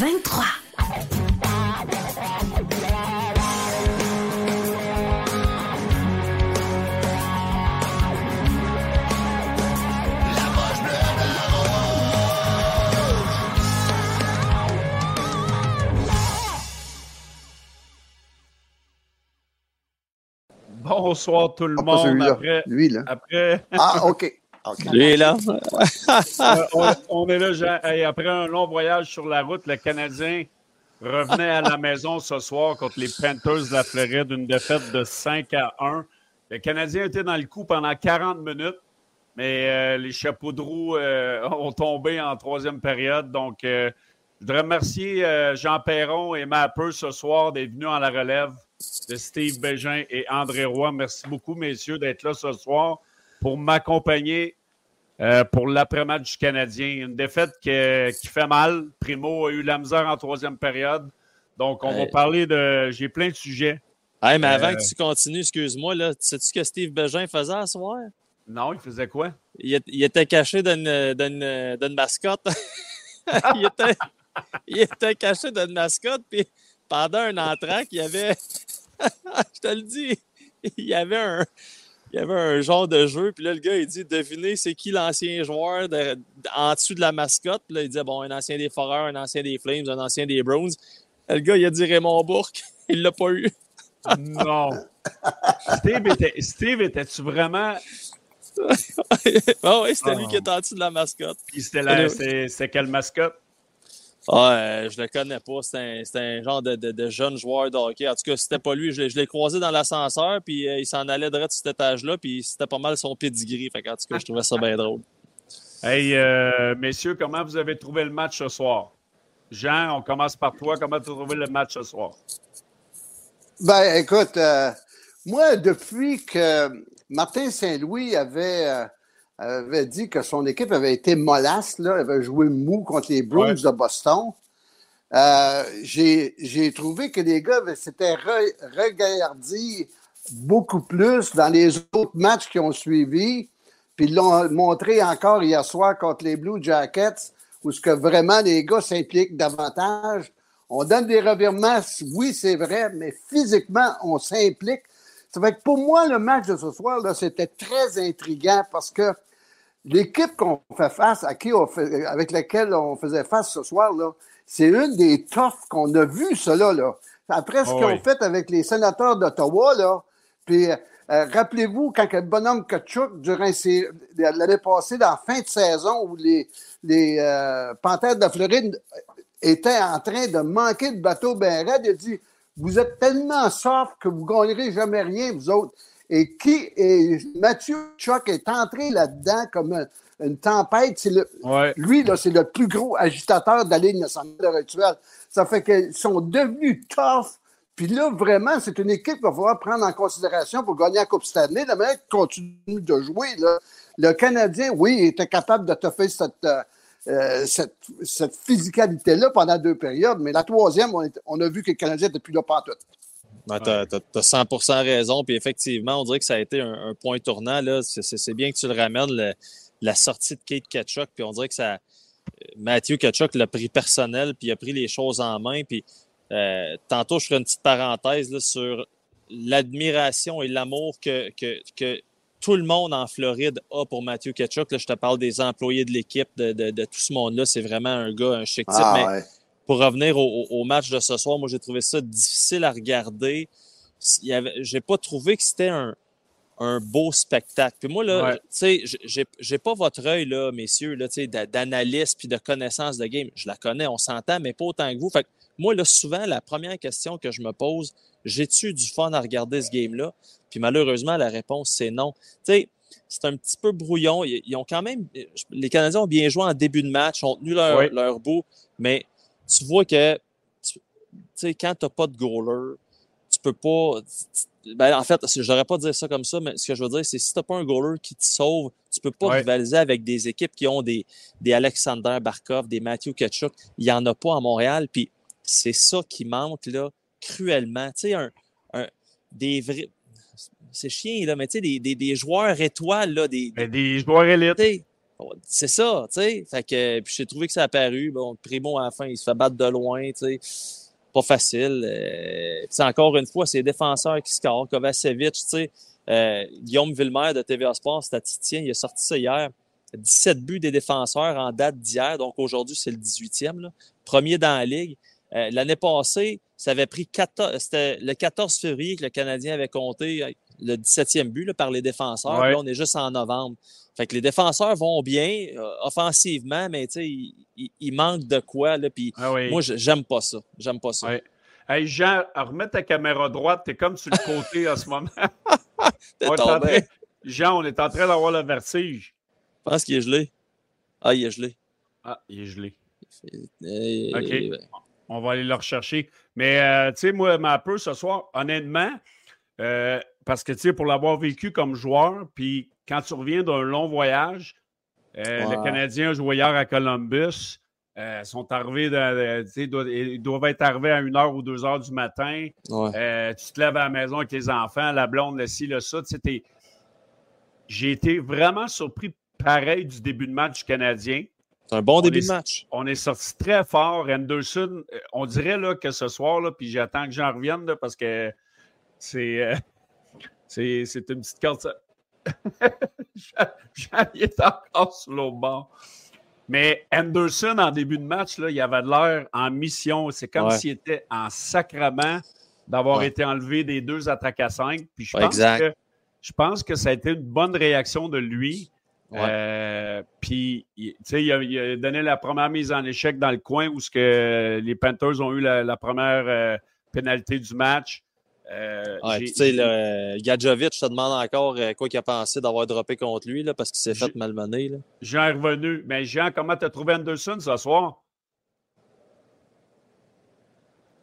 23. Bonsoir tout le ah, monde. Après, lui, là. Après... Ah, OK. Lui est là. Euh, on, est là, Jean. Et après un long voyage sur la route, le Canadien revenait à la maison ce soir contre les Panthers de la Floride, une défaite de 5 à 1. Le Canadien était dans le coup pendant 40 minutes, mais euh, les chapeaux de roue euh, ont tombé en troisième période. Donc, je voudrais remercier Jean Perron et Mapper ce soir d'être venus en la relève de Steve Bégin et André Roy. Merci beaucoup, messieurs, d'être là ce soir pour m'accompagner euh, pour l'après-match du Canadien. Une défaite qui, fait mal. Primo a eu la misère en troisième période. Donc, on va parler de. J'ai plein de sujets. Hey, mais avant euh, que tu continues, excuse-moi, là, sais-tu ce que Steve Bégin faisait ce soir? Non, il faisait quoi? Il, était caché d'une mascotte. il, était, il était caché d'une mascotte, puis pendant un entrant, il y avait je te le dis. Il y avait un, il y avait un genre de jeu, puis là, le gars, il dit devinez c'est qui l'ancien joueur en dessous de la mascotte? Puis là, il dit bon, un ancien des Foreurs, un ancien des Flames, un ancien des Browns. Le gars, il a dit Raymond Bourque. Il l'a pas eu. non. Steve, était, Steve était-tu vraiment? oh, oui, c'était lui qui était en dessous de la mascotte. Puis c'était, c'est quelle mascotte? Ah, euh, je le connais pas. C'est un, genre de, de, jeune joueur de hockey. En tout cas, c'était pas lui. Je, l'ai croisé dans l'ascenseur, puis euh, il s'en allait direct de cet étage-là, puis c'était pas mal son pedigree. Fait en tout cas, je trouvais ça bien drôle. Hey, euh, messieurs, comment vous avez trouvé le match ce soir? Jean, on commence par toi. Comment tu as trouvé le match ce soir? Ben, écoute, moi, depuis que Martin Saint-Louis avait avait dit que son équipe avait été mollasse, là, avait joué mou contre les Bruins de Boston. Euh, j'ai trouvé que les gars s'étaient regardés beaucoup plus dans les autres matchs qui ont suivi. Puis ils l'ont montré encore hier soir contre les Blue Jackets, où ce que vraiment les gars s'impliquent davantage. On donne des revirements, oui, c'est vrai, mais physiquement, on s'implique. Ça fait que pour moi, le match de ce soir, c'était très intriguant parce que l'équipe qu'on fait face, à qui on fait, avec laquelle on faisait face ce soir, là, c'est une des toughs qu'on a vues, cela, là. Après ce ah qu'ils ont fait avec les sénateurs d'Ottawa, là, puis euh, rappelez-vous, quand le bonhomme Kachuk, durant l'année passée, dans la fin de saison, où les, les euh, Panthères de Floride étaient en train de manquer de bateau ben raide, il a dit Vous êtes tellement soft que vous ne gagnerez jamais rien, vous autres. Et qui est Mathieu Chuck est entré là-dedans comme une, tempête. Lui, là, c'est le plus gros agitateur de la Ligue nationale actuelle. Ça fait qu'ils sont devenus tough. Puis là, vraiment, c'est une équipe qu'il va falloir prendre en considération pour gagner la Coupe Stanley. La manière continue de jouer, le Canadien, oui, était capable de te faire cette, euh, cette, cette physicalité-là pendant deux périodes, mais la troisième, on, a vu que le Canadien n'était plus là tout. Ben, tu as, 100% raison. Puis effectivement, on dirait que ça a été un, point tournant. C'est bien que tu le ramènes, la sortie de Kate Ketchuk. Puis on dirait que ça. Matthew Ketchuk l'a pris personnel, puis il a pris les choses en main. Puis euh, tantôt, je ferai une petite parenthèse sur l'admiration et l'amour que, que, tout le monde en Floride a pour Matthew Ketchuk. Là, je te parle des employés de l'équipe, de, tout ce monde-là. C'est vraiment un gars, un chic type. Ah, pour revenir au, match de ce soir, moi, j'ai trouvé ça difficile à regarder. J'ai pas trouvé que c'était un, beau spectacle. Puis moi, là, tu sais, j'ai pas votre œil, là, messieurs, là, d'analyste puis de connaissance de game. Je la connais, on s'entend, mais pas autant que vous. Fait moi, là, souvent, la première question que je me pose, j'ai-tu du fun à regarder ce game-là? Puis malheureusement, la réponse, c'est non. Tu sais, c'est un petit peu brouillon. Ils, ont quand même. Les Canadiens ont bien joué en début de match, ont tenu leur, leur bout, mais tu vois que tu sais, quand tu n'as pas de goaler, tu peux pas. Ben, en fait, je n'aurais pas dire ça comme ça, mais ce que je veux dire, c'est si tu n'as pas un goaler qui te sauve, tu peux pas rivaliser avec des équipes qui ont des, des Alexander Barkov, des Matthew Ketchuk. Il n'y en a pas à Montréal. Puis c'est ça qui manque là, cruellement. Tu sais, un, un, des vrais. C'est chiant, là, mais tu sais, des, des, des, joueurs étoiles, là, des, des joueurs élites. C'est ça, tu sais. Fait que, puis j'ai trouvé que ça a apparu. Bon, Primo, à la fin, il se fait battre de loin, tu sais. Pas facile. Euh, encore une fois, c'est les défenseurs qui scorent. Kovacevic, tu sais. Euh, Guillaume Villemer de TVA Sport, statisticien, il a sorti ça hier. 17 buts des défenseurs en date d'hier, donc aujourd'hui, c'est le 18e. Là. Premier dans la ligue. Euh, l'année passée, ça avait pris 14, c'était le 14 février que le Canadien avait compté euh, le 17e but là, par les défenseurs. Là, on est juste en novembre. Fait que les défenseurs vont bien euh, offensivement, mais il, il, il, manque de quoi. Là, puis ah Moi, j'aime pas ça. J'aime pas ça. Hey Jean, remets ta caméra droite, t'es comme sur le côté en ce moment. Jean, on est en train d'avoir le vertige. Je pense qu'il est gelé. Ah, il est gelé. Ah, il est gelé. OK. On va aller le rechercher. Mais, euh, tu sais, moi, ma peu ce soir, honnêtement, euh, parce que, tu sais, pour l'avoir vécu comme joueur, puis quand tu reviens d'un long voyage, euh, les Canadiens jouent hier à Columbus. Euh, sont arrivés, ils doivent être arrivés à une heure ou deux heures du matin. Euh, tu te lèves à la maison avec les enfants, la blonde, le ci, le ça. J'ai été vraiment surpris, pareil, du début de match du Canadien. C'est un bon début de match. On est sorti très fort. Anderson, euh, on dirait là, que ce soir, là, puis j'attends que j'en revienne parce que c'est, c'est, une petite carte. J'en est encore sur l'autre bord. Mais Anderson, en début de match, là, il avait l'air en mission. C'est comme s'il était en sacrement d'avoir été enlevé des deux attaques à cinq. Puis je pense, que, je pense que ça a été une bonne réaction de lui. Euh, puis, il, il, a, il, a, donné la première mise en échec dans le coin où ce que les Panthers ont eu la, première euh, pénalité du match. Euh, tu sais, Gadjovic, je te demande encore euh, quoi qu'il a pensé d'avoir droppé contre lui là, parce qu'il s'est fait malmener. Là. Jean est revenu. Mais Jean, comment tu as trouvé Anderson ce soir?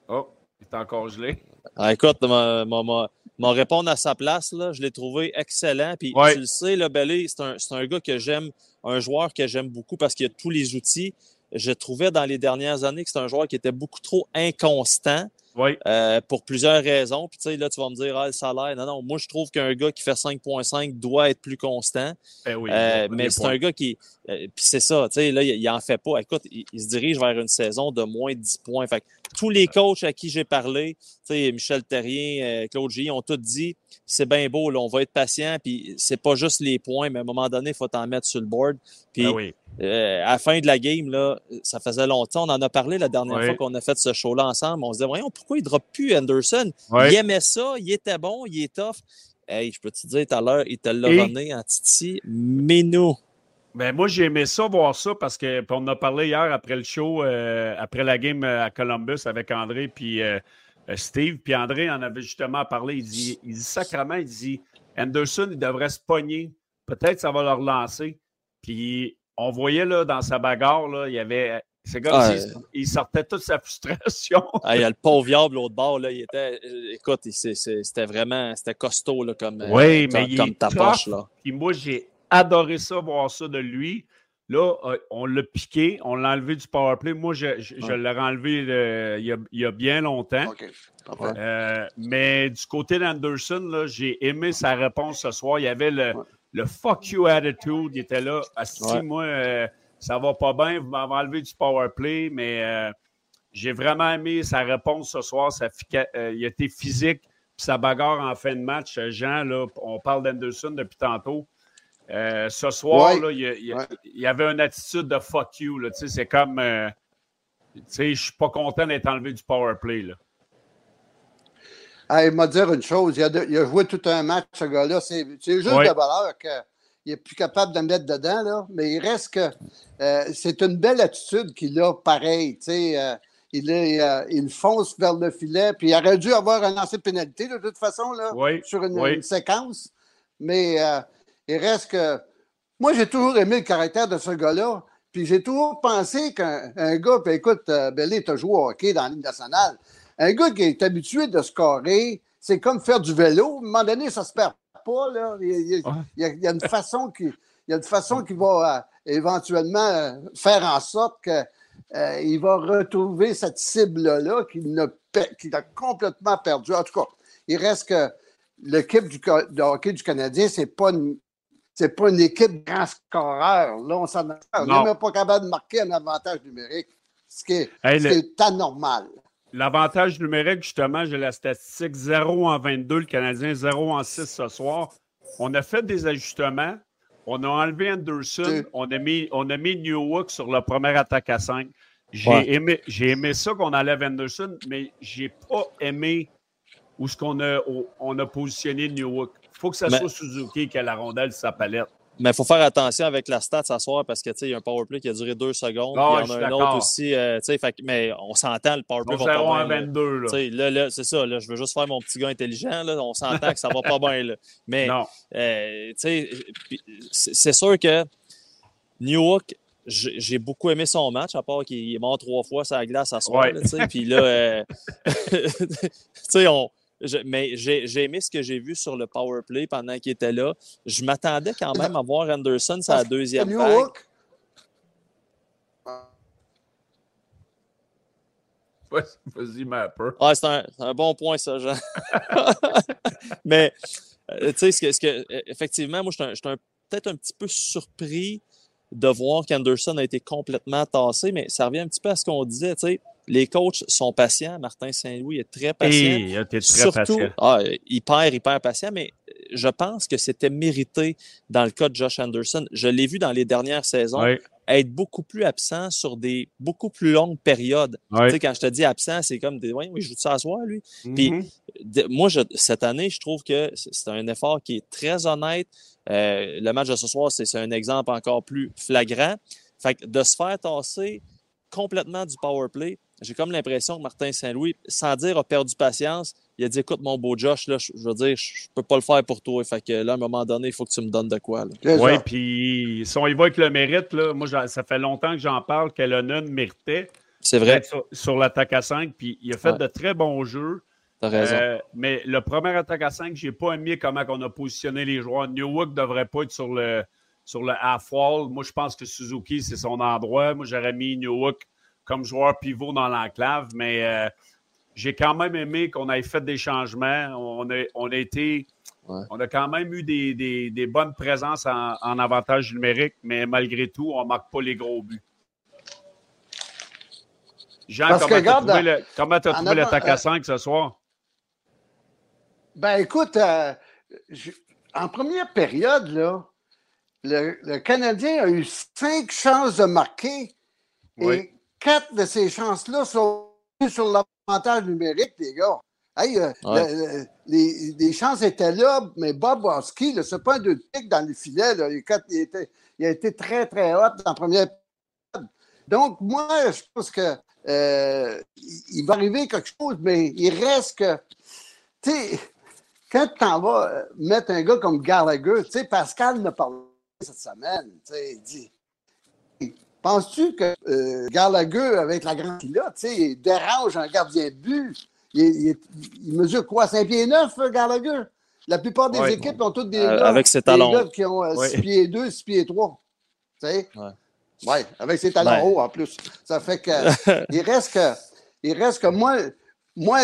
Oh, il est encore gelé. Ah, écoute, m'en répondre à sa place, là, je l'ai trouvé excellent. Puis tu le sais, là, Belé, c'est un, un, gars que j'aime, un joueur que j'aime beaucoup parce qu'il a tous les outils. Je trouvais dans les dernières années que c'est un joueur qui était beaucoup trop inconstant. Oui. Euh, pour plusieurs raisons. Puis, tu sais, là, tu vas me dire, ah, le salaire. Non, non, moi, je trouve qu'un gars qui fait 5,5 doit être plus constant. Ben oui, euh, mais c'est un gars qui. Euh, puis, c'est ça, tu sais, là, il, il, en fait pas. Écoute, il, se dirige vers une saison de moins de 10 points. Fait que tous les coachs à qui j'ai parlé, tu sais, Michel Terrien, Claude G, ont tous dit, c'est bien beau, là, on va être patient. Puis, c'est pas juste les points, mais à un moment donné, il faut t'en mettre sur le board. Puis, ben oui. Euh, à la fin de la game, là, ça faisait longtemps. On en a parlé la dernière fois qu'on a fait ce show-là ensemble. On se disait, voyons, pourquoi il ne drop plus Anderson? Il aimait ça, il était bon, il est tough. Hey, je peux te dire tout à l'heure, il te l'a donné en Titi, mais nous. Ben moi, j'ai aimé ça, voir ça, parce que on a parlé hier après le show, euh, après la game euh, à Columbus avec André puis Steve. Puis André en avait justement parlé. Il dit, il dit sacrement, il dit Anderson, il devrait se pogner. Peut-être ça va le relancer. Puis on voyait là, dans sa bagarre, là, il y avait. C'est comme s'il sortait toute sa frustration. ah, il y a le pauvre diable l'autre bord, là, il était. Écoute, c'était vraiment. C'était costaud là, comme, oui, mais comme, ta poche. Là. Puis moi, j'ai adoré ça, voir ça de lui. Là, euh, on l'a piqué, on l'a enlevé du powerplay. Moi, je, je, l'ai enlevé il, y a, il, y a, bien longtemps. Euh, mais du côté d'Anderson, j'ai aimé sa réponse ce soir. Il y avait le, le fuck you attitude, il était là. Si moi, euh, ça va pas bien, vous m'avez enlevé du power play, mais euh, j'ai vraiment aimé sa réponse ce soir. Ça, euh, il était physique, puis sa bagarre en fin de match. Jean, là, on parle d'Anderson depuis tantôt. ce soir, là, il, y avait une attitude de fuck you. C'est comme, je suis pas content d'être enlevé du power play. Là il m'a dit une chose. Il a, joué tout un match, ce gars-là. C'est juste de valeur qu'il n'est plus capable de mettre dedans, là. mais il reste que euh, c'est une belle attitude qu'il a, pareil. Euh, il, est, euh, il fonce vers le filet, puis il aurait dû avoir un lancer de pénalité de toute façon là, sur une, séquence. Mais il reste que. Moi, j'ai toujours aimé le caractère de ce gars-là. Puis j'ai toujours pensé qu'un gars, puis écoute, euh, Belé, tu as joué au hockey dans la Ligue nationale. Un gars qui est habitué de scorer, c'est comme faire du vélo. À un moment donné, ça se perd pas. Là. Il, y a, une façon qui, il y a une façon qui va euh, éventuellement euh, faire en sorte qu'il va retrouver cette cible-là qu'il a complètement perdu. En tout cas, il reste que l'équipe de hockey du Canadien, c'est pas une, c'est pas une équipe grand scoreur. Là, on s'en On n'est même pas capable de marquer un avantage numérique, ce qui est, anormal. L'avantage numérique, justement, j'ai la statistique 0 en 22, le Canadien 0 en 6 ce soir. On a fait des ajustements. On a enlevé Anderson. On a mis, on a mis Newhook sur la première attaque à 5. J'ai aimé, aimé ça qu'on enlève Anderson, mais j'ai pas aimé où ce qu'on a, on a positionné Newhook. Il faut que ça soit Suzuki qui a la rondelle sur sa palette. Mais il faut faire attention avec la stat ce soir parce que il y a un powerplay qui a duré deux secondes. Ah, il y en a un autre aussi. Euh, mais on s'entend, le powerplay va pas bien. 22, là. là, c'est ça. Là, je veux juste faire mon petit gars intelligent. Là, on s'entend que ça va pas bien. Là. Mais euh, c'est sûr que Newhook, j'ai beaucoup aimé son match, à part qu'il est mort trois fois sur la glace à soir. Puis là, euh, on, mais j'ai aimé ce que j'ai vu sur le power play pendant qu'il était là. Je m'attendais quand même à voir Anderson sa deuxième vague. Vas-y, Mapper. Ah, c'est un, un, bon point, ça, Jean. mais, euh, tu sais, ce que, ce que, effectivement, moi, je suis peut-être un petit peu surpris de voir qu'Anderson a été complètement tassé, mais ça revient un petit peu à ce qu'on disait, tu sais les coachs sont patients. Martin Saint-Louis est très patient. Et, très Surtout, patient. Ah, hyper, hyper patient, mais je pense que c'était mérité dans le cas de Josh Anderson. Je l'ai vu dans les dernières saisons. Être beaucoup plus absent sur des beaucoup plus longues périodes. Tu sais, quand je te dis absent, c'est comme des. Oui, je joue ça à soir, lui. Puis, mm-hmm. moi, je, cette année, je trouve que c'est un effort qui est très honnête. Euh, le match de ce soir, c'est un exemple encore plus flagrant. Fait que de se faire tasser complètement du power play, j'ai comme l'impression que Martin Saint-Louis, sans dire, a perdu patience. Il a dit Écoute, mon beau Josh, là, je, veux dire, je, peux pas le faire pour toi. Fait que là, à un moment donné, il faut que tu me donnes de quoi. Oui, puis si on y va avec le mérite, là, moi, ça fait longtemps que j'en parle, que Lennon méritait. C'est vrai. Sur, l'attaque à 5, puis il a fait de très bons jeux. T'as raison. Euh, mais le premier attaque à 5, j'ai pas aimé comment on a positionné les joueurs. Newhook devrait pas être sur le, sur le half-wall. Moi, je pense que Suzuki, c'est son endroit. Moi, j'aurais mis Newhook comme joueur pivot dans l'enclave, mais euh, j'ai quand même aimé qu'on ait fait des changements. On a, on a été. On a quand même eu des, bonnes présences en, avantage numérique, mais malgré tout, on ne marque pas les gros buts. Jean, comment tu as trouvé l'attaque à 5 ce soir? Ben écoute, euh, en première période, là, le, Canadien a eu cinq chances de marquer. Et quatre de ces chances-là sont sur l'avantage numérique, les gars. Hey, euh, les, chances étaient là, mais Bob Waski, ce pas un de pique dans le filet. il, a été très, très hot dans la première période. Donc, moi, je pense que euh, il va arriver quelque chose, mais il reste que. Tu sais, quand tu en vas mettre un gars comme Gallagher, tu sais, Pascal n'a parlé cette semaine, tu sais, il dit Penses-tu que euh, Gallagher, avec la grande qu'il a, il dérange un gardien de but? Il, mesure quoi, 5 pieds 9, Gallagher? La plupart des équipes ont toutes des, euh, avec ses talons. gars qui ont 6 euh, pieds 2, 6 pieds 3. Tu sais? Oui, avec ses talons hauts en plus. Ça fait que il reste que il reste que moi, moi,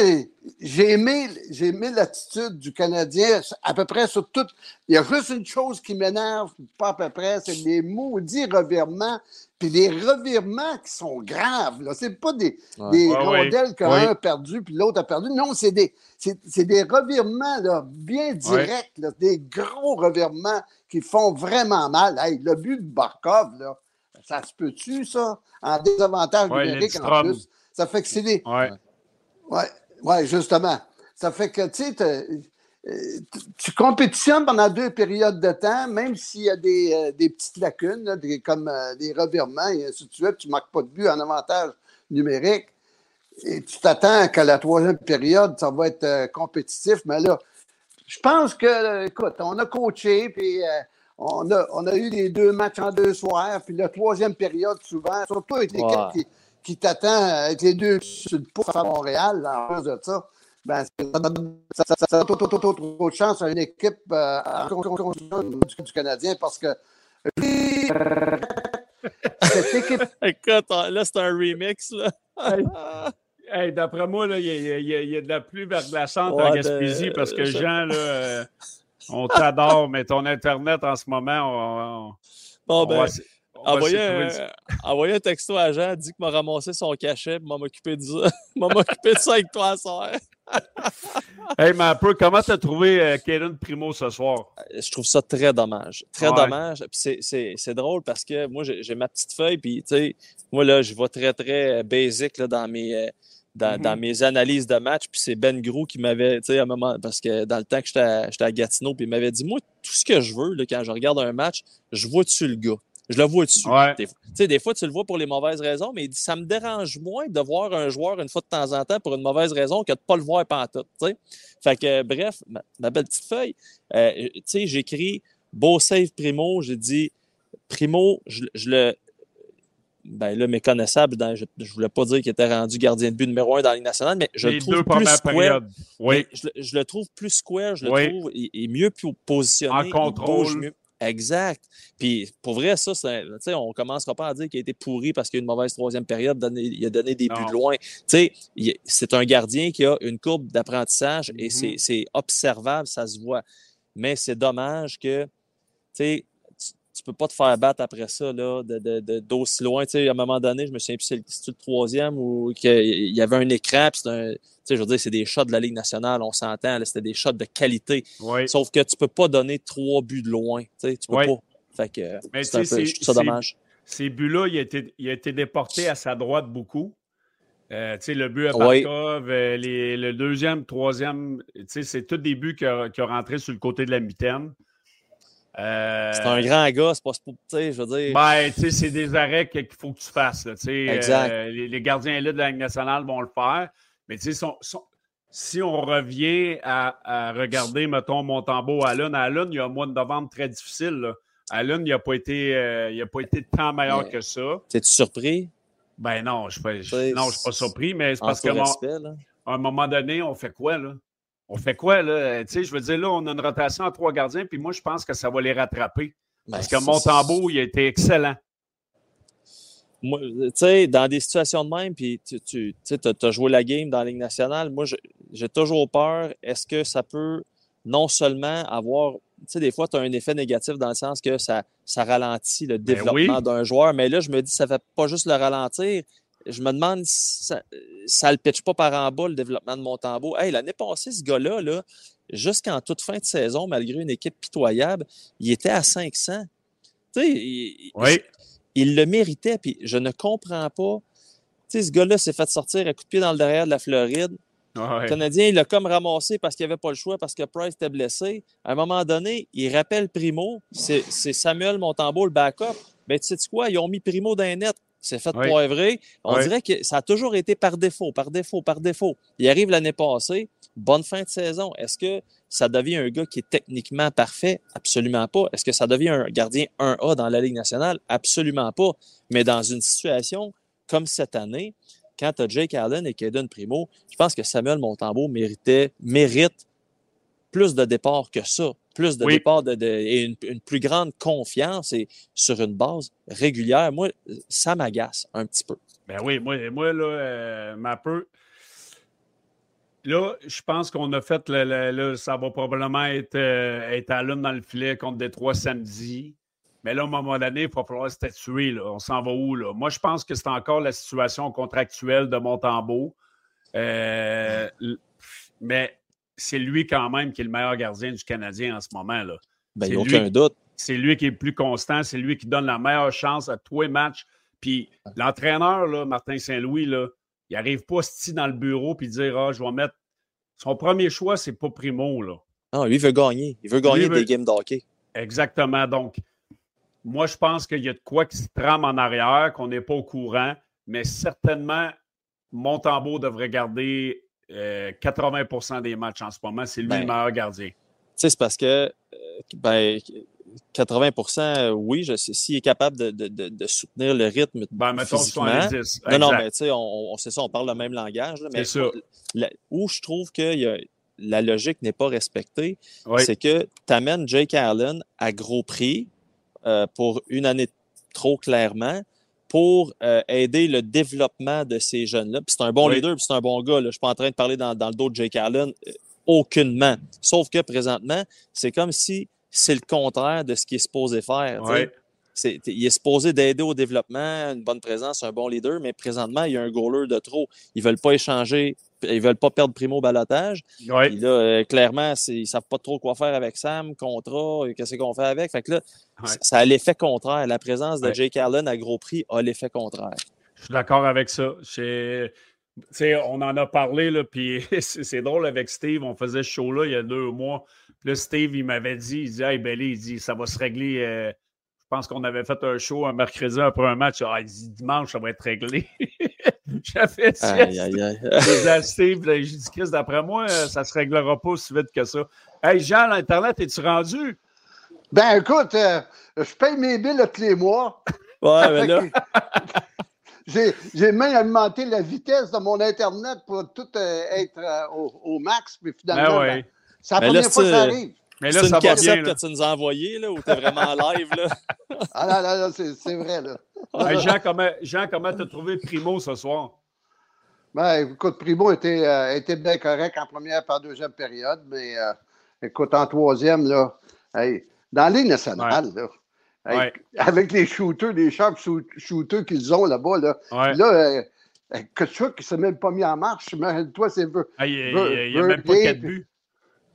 j'ai aimé, aimé l'attitude du Canadien à peu près sur tout. Il y a juste une chose qui m'énerve, pas à peu près, c'est les maudits revirements, puis les revirements qui sont graves. Ce n'est pas des, rondelles qu'un a perdu puis l'autre a perdu. Non, c'est des, des revirements là, bien directs, des gros revirements qui font vraiment mal. le but de Barkov, là, ça se peut-tu, ça? En désavantage numérique en plus. Ça fait que c'est des. Oui, ouais, justement. Ça fait que, tu sais, euh, tu compétitionnes pendant deux périodes de temps, même s'il y a des, euh, petites lacunes, comme euh, des revirements et ainsi de suite, tu ne marques pas de but en avantage numérique. Et tu t'attends qu'à la troisième période, ça va être compétitif. Mais là, je pense que, écoute, on a coaché, puis on a, on a eu les deux matchs en deux soirs, puis la troisième période, souvent, surtout avec l'équipe Ouais. qui, qui t'attend avec les deux sur le pouce à Montréal, en plus de ça. Ben, ça donne ça, donne trop, trop, trop, trop de chance à une équipe euh, du, du Canadien parce que cette équipe Écoute, là, c'est un remix. Là. Hey, D'après moi, là, il y, a- y y de la pluie verglaçante Ouais, en de- Gaspésie parce que je- Jean, là, euh, on t'adore, mais ton Internet en ce moment, on, on- Bon, on ben, va envoyez un, envoyez un texto à Jean, dit qu'il m'a ramassé son cachet, puis m'a m'occuper de ça. m'a m'occuper de ça avec toi soir. Hey, mais un peu, comment t'as trouvé euh, Kaden Primo ce soir? je trouve ça très dommage. Très Ouais. dommage. Puis c'est- c'est c'est drôle parce que moi, j'ai ma petite feuille, puis tu sais, moi, là, je vais très, très euh, basic là, dans mes. euh, Dans, Mhm. dans mes analyses de match, puis c'est Ben Grou qui m'avait, tu sais, à un moment, parce que dans le temps que j'étais à, à Gatineau, puis il m'avait dit, moi, tout ce que je veux, là, quand je regarde un match, je vois dessus le gars? Je le vois dessus. Ouais. Des, fois- des fois, tu le vois pour les mauvaises raisons, mais il ça me dérange moins de voir un joueur une fois de temps en temps pour une mauvaise raison que de pas le voir pantoute, tu sais. Fait que, euh, bref, ma, ma belle petite feuille, euh, j'écris beau save Primo, j'ai dit Primo, je, je le. Ben là, méconnaissable, dans, je ne voulais pas dire qu'il était rendu gardien de but numéro un dans la Ligue nationale, mais je Les le trouve deux plus square. Oui. Je, le- je le trouve plus square, je le Oui. trouve il, il est mieux po- positionné. En il contrôle. bouge mieux. Exact. Puis pour vrai, ça, on ne commencera pas à dire qu'il a été pourri parce qu'il y a eu une mauvaise troisième période, donné- il a donné des buts Non. de loin. Tu sais, il- c'est un gardien qui a une courbe d'apprentissage et Mhm. c'est- c'est observable, ça se voit. Mais c'est dommage que, tu sais, tu- peux pas te faire battre après ça, là, de, de, de- d'aussi loin. Tu sais, à un moment donné, je me souviens plus si c'est le- troisième ou qu'il y avait un écran, puis c'est un, tu sais, je veux dire, c'est des shots de la Ligue nationale, on s'entend, c'était des shots de qualité. Oui. Sauf que tu peux pas donner trois buts de loin. Tu sais, tu peux pas. Fait que euh, Mais c'est un peu, c'est- je trouve ça dommage. Ces buts-là, il, a été- il a été déporté à sa droite beaucoup. Euh, le but à Oui. Barkov, euh, les- le deuxième, troisième, c'est tous des buts qui ont qui ont rentré sur le côté de la mitaine. Euh, C'est un grand gars, c'est pas, sais, je veux dire. Ben, tu sais, c'est des arrêts que- qu'il faut que tu fasses. là. Exact. Euh, les, les gardiens élites de la Ligue nationale vont le faire. Mais tu sais, si on revient à, à regarder, mettons, Montembeau, Allen, Allen, il y a un mois de novembre très difficile. là. Allen, il n'a pas, été, euh, il a pas été tant meilleur Mais- que ça. T'es-tu surpris? Ben non, je ne suis pas surpris, mais c'est parce respect, là. à un moment donné, on fait quoi, là? On fait quoi, là? Tu sais, je veux dire, là, on a une rotation à trois gardiens, puis moi, je pense que ça va les rattraper. Ben, Parce que Montembeau, il a été excellent. Tu sais, dans des situations de même, puis tu, as joué la game dans la Ligue nationale, moi, j'ai toujours peur. Est-ce que ça peut non seulement avoir. Tu sais, des fois, tu as un effet négatif dans le sens que ça, ça ralentit le Ben développement oui. d'un joueur, mais là, je me dis, ça fait pas juste le ralentir. Je me demande si ça, ça le pitch pas par en bas, le développement de Montembeau. Hey, l'année passée, ce gars-là, là, jusqu'en toute fin de saison, malgré une équipe pitoyable, il était à 500. Tu sais, il- Oui. il le méritait, puis je ne comprends pas. Tu sais, ce gars-là s'est fait sortir à coup de pied dans le derrière de la Floride. Ouais. Le Canadien, il l'a comme ramassé parce qu'il n'y avait pas le choix, parce que Price était blessé. À un moment donné, il rappelle Primo. C'est Samuel Montembeau, le backup. Ben, tu sais quoi? Ils ont mis Primo dans les net. Il s'est fait Oui. poivrer. On Oui. dirait que ça a toujours été par défaut, par défaut, par défaut. Il arrive l'année passée, bonne fin de saison. Est-ce que ça devient un gars qui est techniquement parfait? Absolument pas. Est-ce que ça devient un gardien 1A dans la Ligue nationale? Absolument pas. Mais dans une situation comme cette année, quand tu as Jake Allen et Caden Primo, je pense que Samuel Montembeau méritait, mérite plus de départs que ça. Plus de Oui. départs de, de- et une, une plus grande confiance et sur une base régulière. Moi, ça m'agace un petit peu. Ben oui, moi, moi là, euh, ma peu. Là, je pense qu'on a fait, le, ça va probablement être, euh, être à l'une dans le filet contre Détroit samedi. Mais là, à un moment donné, il va falloir se tuer. Là. On s'en va où? Là? Moi, je pense que c'est encore la situation contractuelle de Montembeau. Euh, mais c'est lui quand même qui est le meilleur gardien du Canadien en ce moment. Là. Ben, il a aucun lui- doute. c'est lui qui est le plus constant, c'est lui qui donne la meilleure chance à tous les matchs. Puis l'entraîneur, là, Martin Saint-Louis, là, il n'arrive pas sti dans le bureau puis dire Ah, je vais mettre. Son premier choix, c'est pas Primo. Là. Non, lui, il veut gagner. Il veut gagner veut- des games d'hockey. Exactement. Donc, moi, je pense qu'il y a de quoi qui se trame en arrière, qu'on n'est pas au courant, mais certainement, Montembeau devrait garder euh, 80% des matchs en ce moment. C'est lui Ben, le meilleur gardien. Tu sais, c'est parce que, euh, ben, 80% oui, je sais. S'il est capable de, de, de, soutenir le rythme. Ben, mettons physiquement, 70. Non, non, mais tu sais, on, ça, on parle le même langage. Là, mais la- où je trouve que y a- la logique n'est pas respectée, Oui. c'est que tu amènes Jake Allen à gros prix euh, pour une année trop clairement pour euh, aider le développement de ces jeunes-là. Puis c'est un bon Oui. leader, puis c'est un bon gars. Là. Je suis pas en train de parler dans, dans le dos de Jake Allen, euh, aucunement. Sauf que présentement, c'est comme si c'est le contraire de ce qu'il est supposé faire. il est supposé d'aider au développement, une bonne présence, un bon leader, mais présentement, il y a un goaler de trop. Ils veulent pas échanger, ils veulent pas perdre Primo au balotage. Ouais. Puis là, euh, clairement, ils savent pas trop quoi faire avec Sam, contrat, euh, qu'est-ce qu'on fait avec. Fait que là, Ouais. ça- a l'effet contraire. La présence de Ouais. Jake Allen à gros prix a l'effet contraire. Je suis d'accord avec ça. On en a parlé, là, puis c'est drôle avec Steve. On faisait ce show-là il y a deux mois. Là, Steve, il m'avait dit, il dit, Hey, Belly, il dit, ça va se régler. euh, je pense qu'on avait fait un show un mercredi après un match. Ah, il dit, dimanche, ça va être réglé. J'avais Steve, là, j'ai dit, Chris, d'après moi, euh, ça se réglera pas aussi vite que ça. Hey, Jean, l'Internet, es-tu rendu? Ben écoute, euh, je paye mes billes tous les mois. Ouais, mais là, J'ai j'ai même augmenté la vitesse de mon Internet pour tout euh, être euh, au, au max, puis finalement, Ben ouais. ben, c'est la Mais là, première fois que ça arrive. Mais là, c'est ça une va cassette bien. là. que tu nous as envoyée, là, où t'es vraiment en live, là? Ah non, non, non, c'est c'est vrai, là. Hey, Jean, comment Jean, comment t'as trouvé Primo ce soir? Ben, écoute, Primo était, euh, était bien correct en première et en deuxième période, mais euh, écoute, en troisième, là, hey, dans la Ligue nationale, là, hey, Ouais. avec les shooters, les sharp shoot- shooters qu'ils ont là-bas, là, Ouais. là, euh, Kachuk, il ne s'est même pas mis en marche. Mais toi, c'est Ver- Hey, il n'y a, même pas quatre buts.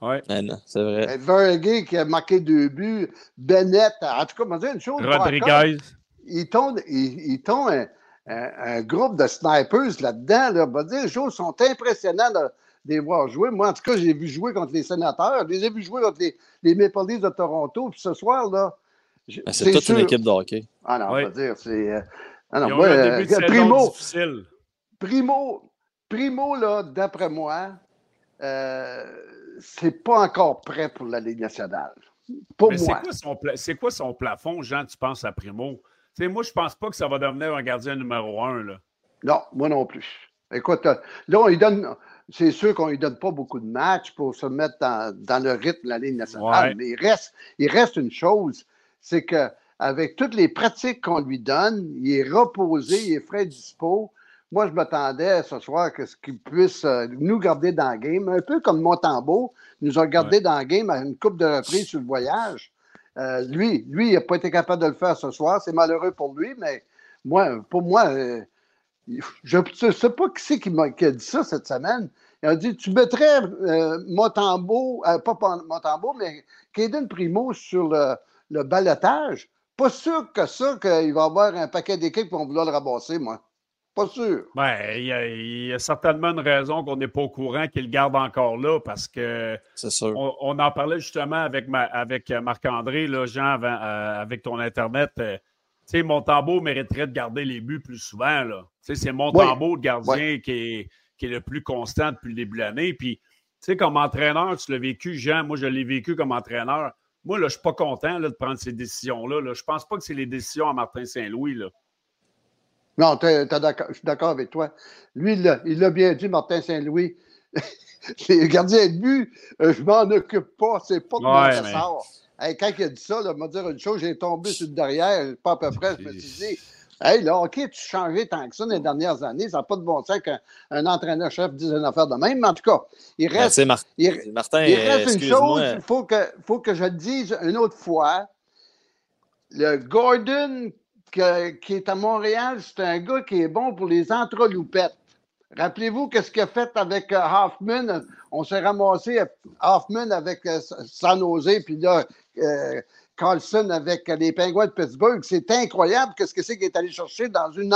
Ouais. Ah c'est vrai. euh, Vergay qui a marqué deux buts, Bennett, en tout cas, on va dire une chose. Rodriguez. ils ils t'ont un, un- un groupe de snipers là-dedans. Là. On va dire, les choses sont impressionnantes de, de les voir jouer. Moi, en tout cas, j'ai vu jouer contre les sénateurs. Je les ai vus jouer contre les, les Maple Leafs de Toronto. Puis ce soir, là. Ben, c'est toute sûr- une équipe de hockey. Ah non, Ouais. on va dire, c'est. euh, ah non, moi, euh, Primo, difficile. Primo, Primo, là, d'après moi, euh, c'est pas encore prêt pour la Ligue nationale. Pour Mais c'est moi. quoi, son pla- c'est quoi son plafond, Jean, tu penses à Primo? Moi, je pense pas que ça va devenir un gardien numéro un. Là. Non, moi non plus. Écoute, là, on lui donne. C'est sûr qu'on lui donne pas beaucoup de matchs pour se mettre dans, dans le rythme de la Ligue nationale, Ouais. mais il reste, il reste une chose, c'est que avec toutes les pratiques qu'on lui donne, il est reposé, il est frais dispo. Moi, je m'attendais ce soir que ce qu'il puisse euh, nous garder dans le game, un peu comme Montembeau nous a gardé dans le game à une coupe de reprises sur le voyage. Euh, lui, lui, il n'a pas été capable de le faire ce soir. C'est malheureux pour lui, mais moi, pour moi, euh, je ne sais pas qui c'est qui, m'a- qui a dit ça cette semaine. Il a dit Tu mettrais euh, Montembeau, euh, pas Montembeau, mais Caden Primo sur le, le balotage. Pas sûr que ça, qu'il va y avoir un paquet d'équipes qui vont vouloir le ramasser, moi. Pas sûr. Ben, il y, a, il y a certainement une raison qu'on n'est pas au courant qu'il le garde encore là parce que C'est sûr. on, on en parlait justement avec, ma- avec euh, Marc-André, là, Jean, avant, euh, avec ton Internet. euh, tu sais, Montembeau mériterait de garder les buts plus souvent. Là. Tu sais, c'est Montembeau, le gardien, qui, est, qui est le plus constant depuis le début de l'année. Puis, tu sais, comme entraîneur, tu l'as vécu, Jean. Moi, je l'ai vécu comme entraîneur. Moi, là, je ne suis pas content là, de prendre ces décisions-là. Là. Je pense pas que c'est les décisions à Martin Saint-Louis. Là. Non, t'es- t'es d'accord- je suis d'accord avec toi. Lui, il l'a- il l'a bien dit, Martin Saint-Louis. Les gardiens de but, euh, je m'en occupe pas. C'est pas de Ouais, ça mais- sort. Hey, quand il a dit ça, là, il m'a dit une chose, j'ai tombé sur le derrière, pas à peu près, je me suis dit, hey, là, OK, tu changé tant que ça dans les dernières années, ça n'a pas de bon sens qu'un un entraîneur-chef dise une affaire de même, mais en tout cas, il Ben, reste, Mar- il, Martin, il reste une chose, il faut que, faut que je le dise une autre fois. Le Gordon qui est à Montréal, c'est un gars qui est bon pour les entreloupettes. Rappelez-vous qu'est-ce qu'il a fait avec euh, Hoffman. On s'est ramassé euh, Hoffman avec euh, San Jose, puis là, Carlson avec les Penguins de Pittsburgh. C'est incroyable qu'est-ce que c'est qu'il est allé chercher dans une,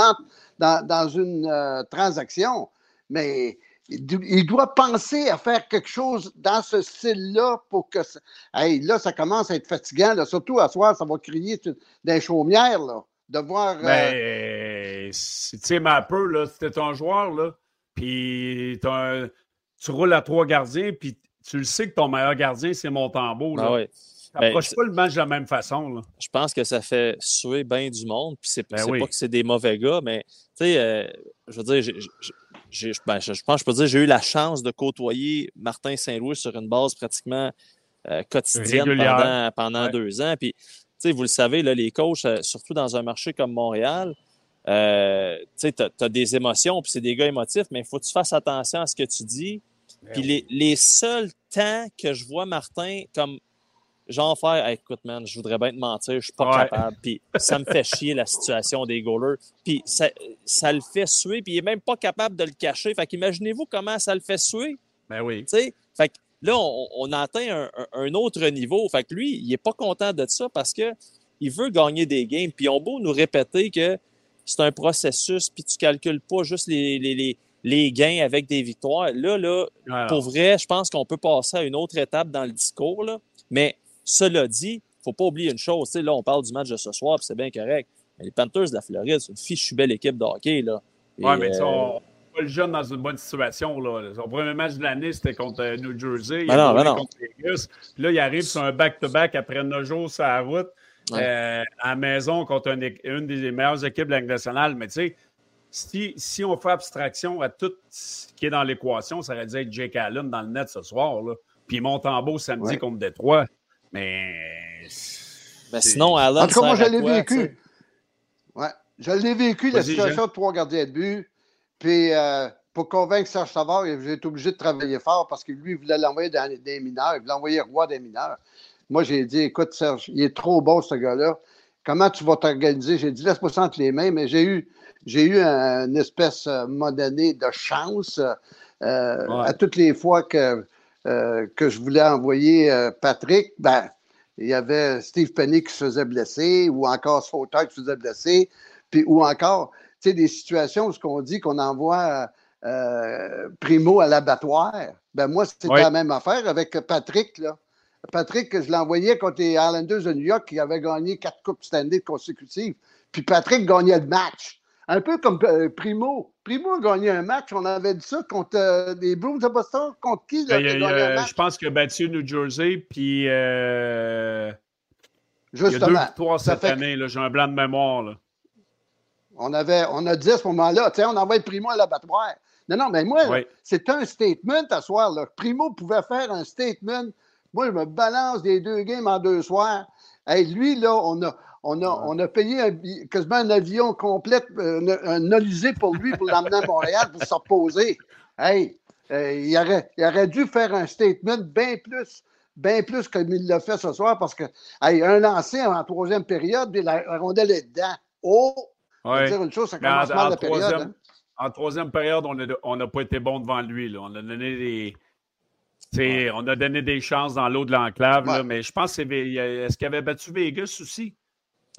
dans, une transaction. Mais il, do- il doit penser à faire quelque chose dans ce style-là pour que. ça- Hey, là, ça commence à être fatigant. là. Surtout à soir, ça va crier les chaumières, là, de voir. euh, Ben, si- tu sais, mais un peu, là, c'était un joueur, là, puis un- tu roules à trois gardiens, puis tu le sais que ton meilleur gardien, c'est Montembeau. Là. Ah ouais. ben, approche pas le match de la même façon. Là. Je pense que ça fait suer bien du monde. Puis c'est Ben oui. pas que c'est des mauvais gars, mais tu sais, euh, je veux dire, ben, je, je pense que je peux dire j'ai eu la chance de côtoyer Martin Saint-Louis sur une base pratiquement euh, quotidienne Régulière. pendant, pendant Ouais. deux ans. Puis, vous le savez, là, les coachs, euh, surtout dans un marché comme Montréal, euh, tu as des émotions, puis c'est des gars émotifs, mais il faut que tu fasses attention à ce que tu dis. Puis les, les seuls temps que je vois Martin comme genre faire Hey, écoute, man, je voudrais bien te mentir, je suis pas Ouais. capable. Puis ça me fait chier la situation des goalers. Puis ça, ça le fait suer, puis il est même pas capable de le cacher. Fait qu'imaginez-vous comment ça le fait suer? Ben oui. tu sais. Fait que là, on, on atteint un, autre niveau. Fait que lui, il est pas content de ça parce que il veut gagner des games. Puis on beau nous répéter que c'est un processus, puis tu calcules pas juste les, les, les, les gains avec des victoires. Là, là, Alors, pour vrai, je pense qu'on peut passer à une autre étape dans le discours. Là. Mais cela dit, faut pas oublier une chose. Là, on parle du match de ce soir, puis c'est bien correct. Mais les Panthers de la Floride, c'est une fichue belle équipe de hockey. Là. Et, ouais, mais euh, on pas le jeune dans une bonne situation. Là. Son premier match de l'année, c'était contre euh, New Jersey. Il Ben non, ben non. contre Vegas. Puis là, il arrive sur un back-to-back après neuf jours sur la route. Ouais. euh, à la maison contre une, des meilleures équipes de la Ligue nationale. Mais tu sais, si, si on fait abstraction à tout ce qui est dans l'équation, ça aurait dû être Jake Allen dans le net ce soir. Là. Puis il monte en beau samedi Ouais. contre Détroit. Mais. Ben, sinon, Allen, En tout cas, moi, je l'ai vécu. Ouais. Je l'ai vécu, la situation de trois gardiens de but. Puis, euh, pour convaincre Serge Savard, j'ai été obligé de travailler fort parce que lui, il voulait l'envoyer dans les- mineurs. Il voulait l'envoyer roi des mineurs. Moi, j'ai dit, écoute, Serge, il est trop bon, ce gars-là. Comment tu vas t'organiser? J'ai dit, laisse-moi entre les mains, mais j'ai eu, j'ai eu un- une espèce, à un moment donné, de chance euh, Ouais. à toutes les fois que, euh, que je voulais envoyer euh, Patrick. Ben, il y avait Steve Penny qui se faisait blesser, ou encore Sauter qui se faisait blesser, puis, ou encore, sais, des situations où ce qu'on dit qu'on envoie euh, Primo à l'abattoir. Ben moi, c'était Oui. la même affaire avec Patrick, là. Patrick, je l'envoyais contre les Islanders de New York qui avaient gagné quatre Coupes Stanley consécutives. Puis Patrick gagnait le match. Un peu comme euh, Primo. Primo a gagné un match. On avait dit ça contre euh, les Blues de Boston. Contre qui, là, Ben, a- un match? je pense qu'il a battu New Jersey, puis euh, il y a deux Justement. victoires cette fait que- année. J'ai un blanc de mémoire. Là. On, avait, on a dit à ce moment-là, tu sais, on envoie Primo à l'abattoir. Non, non, mais moi, Oui. c'est un statement à soir. Là. Primo pouvait faire un statement. Moi, je me balance des deux games en deux soirs. Hey, lui, là, on a, on a, on a payé un quasiment un avion complet, euh, un, un Olysée pour lui, pour l'emmener à Montréal pour se reposer. Hey, euh, il, aurait, il aurait dû faire un statement bien plus, bien plus comme il l'a fait ce soir parce que, hey, un lancé en troisième période, la, la rondelle est dedans. Oh! Je vais Ouais. te dire une chose, ça en, commence mal en la période. troisième, hein. en troisième période, on a- on n'a pas été bon devant lui. là. On a donné des. tu sais, On a donné des chances dans l'eau de l'enclave, là, Ouais. mais je pense que est-ce qu'il avait battu Vegas aussi?